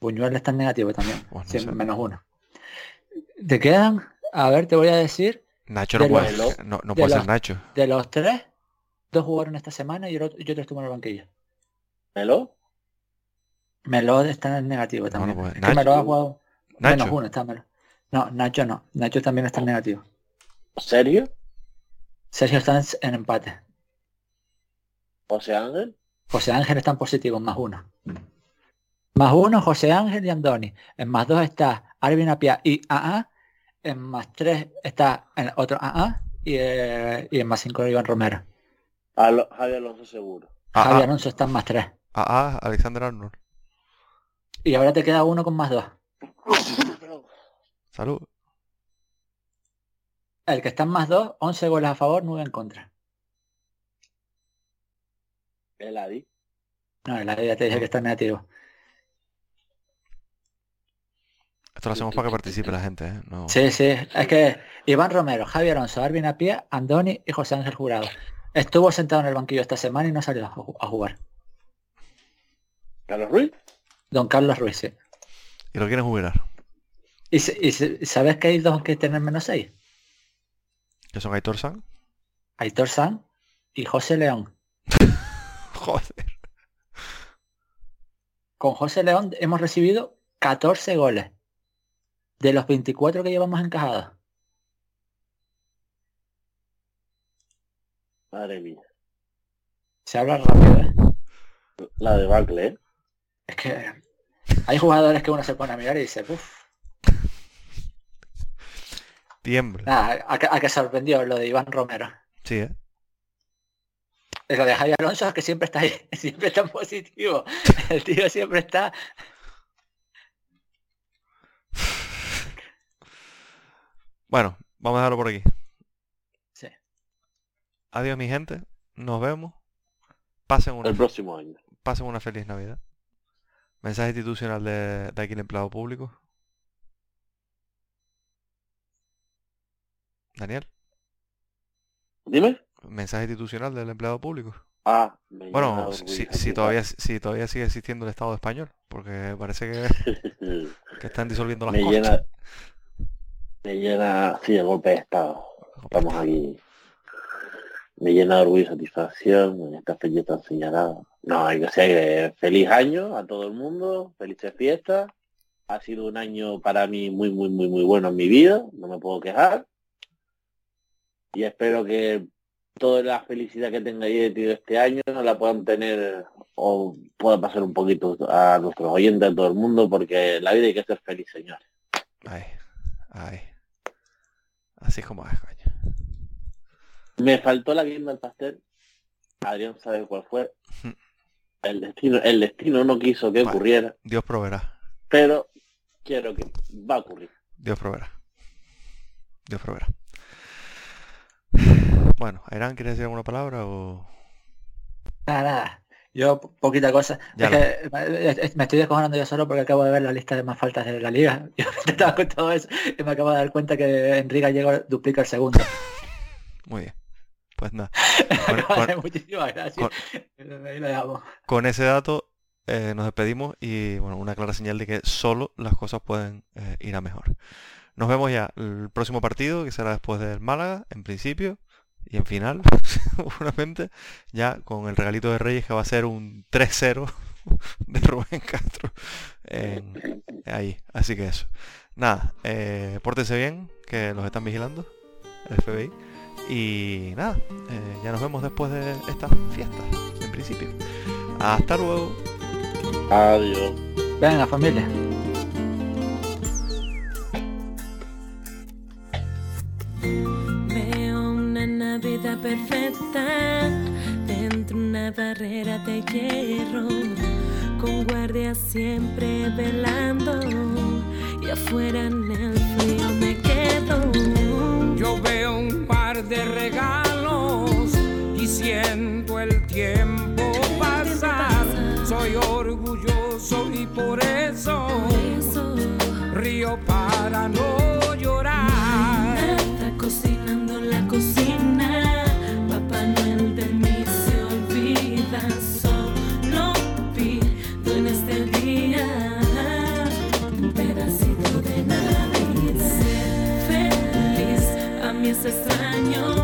Buñuel está en negativo también. Pues no menos uno. Te quedan, a ver, te voy a decir, Nacho no De puede, los- no, no ser los- Nacho. de los tres, dos jugaron esta semana y, el otro, estuvo en el banquillo. ¿Melo? Melod está en el negativo también. pues, Es que ha jugado menos uno, está Melod. No, Nacho no. Nacho también está en negativo. ¿Serio? Sergio está en, empate. José Ángel. José Ángel está en positivo, más uno. Más uno, José Ángel y Andoni. En más dos está Arvin Apia y AA. En más tres está el otro AA. Y, eh, y en más cinco Iván Romero. Alo- Javier Alonso seguro. Javi ah, Alonso está en más tres. ah, ah, Alexander Arnold. Y ahora te queda uno con más dos. Salud. El que está en más dos, 11 goles a favor, 9 en contra. El Adi. No, la ya te dije que está en negativo. Esto lo hacemos para que participe la gente, ¿eh? No. Sí, sí. Es que Iván Romero, Javi Alonso, Arvin Apia, Andoni y José Ángel Jurado. Estuvo sentado en el banquillo esta semana y no salió a ju- a jugar. Carlos Ruiz. Don Carlos Ruiz, sí. Y lo quieren jubilar. ¿Y, y sabes que hay dos que tienen menos 6? Que son Aitor San. Aitor San y José León. Joder. Con José León hemos recibido 14 goles. De los 24 que llevamos encajados. Madre mía. Se habla rápido, ¿eh? La de Bacle, ¿eh? Es que hay jugadores que uno se pone a mirar y dice, uff, Tiembla. nada, a, que- a que sorprendió lo de Iván Romero. Sí, ¿eh? Y Lo de Javier Alonso es que siempre está ahí, siempre está en positivo. El tío siempre está. Bueno, vamos a dejarlo por aquí. Sí. Adiós mi gente. Nos vemos. Pasen una, El próximo año. pasen una feliz Navidad. Mensaje institucional de, de aquí el empleado público. Daniel, Dime. mensaje institucional del empleado público. Ah, me Bueno, si, todavía, si todavía sigue existiendo el Estado español, porque parece que, que están disolviendo las me cortes. llena. Me llena. Sí, el golpe de estado. Estamos aquí. Me llena de orgullo y satisfacción en esta fecha tan señalada. No, hay que ser feliz año a todo el mundo, felices fiestas. Ha sido un año para mí muy, muy, muy, muy bueno en mi vida, no me puedo quejar. Y espero que toda la felicidad que tengáis tenido este año la puedan tener o pueda pasar un poquito a nuestros oyentes, a todo el mundo, porque la vida hay que ser feliz, señores. Ay, ay. Así es como es, coño. Me faltó la guinda del pastel. Adrián sabe cuál fue. El destino, el destino no quiso que Vale. ocurriera, Dios proveerá. pero quiero que va a ocurrir. Dios proveerá. Dios proveerá. Bueno, Airán, ¿quieres decir alguna palabra o...? Nada, nada. Yo po- poquita cosa. Ya es que eh, me estoy descojonando yo solo porque acabo de ver la lista de más faltas de la liga. Yo estaba con todo eso y me acabo de dar cuenta que Enrique Gallego duplica el segundo. Muy bien. Pues nada. Con, Muchísimas gracias. Ahí lo dejamos. con ese dato eh, nos despedimos y bueno, una clara señal de que solo las cosas pueden eh, ir a mejor. Nos vemos ya el próximo partido, que será después del Málaga, en principio, y en final, seguramente, ya con el regalito de Reyes que va a ser un 3-0 de Rubén Castro en- ahí. Así que eso. Nada, eh, pórtense bien, que los están vigilando, el FBI. Y nada, eh, ya nos vemos después de estas fiestas, en principio. Hasta luego. Adiós. Venga, familia. Perfecta. Dentro una barrera de hierro, con guardias siempre velando. Y afuera en el frío me quedo. Yo veo un par de regalos y siento el tiempo pasar. Soy orgulloso y por eso río para no extraño.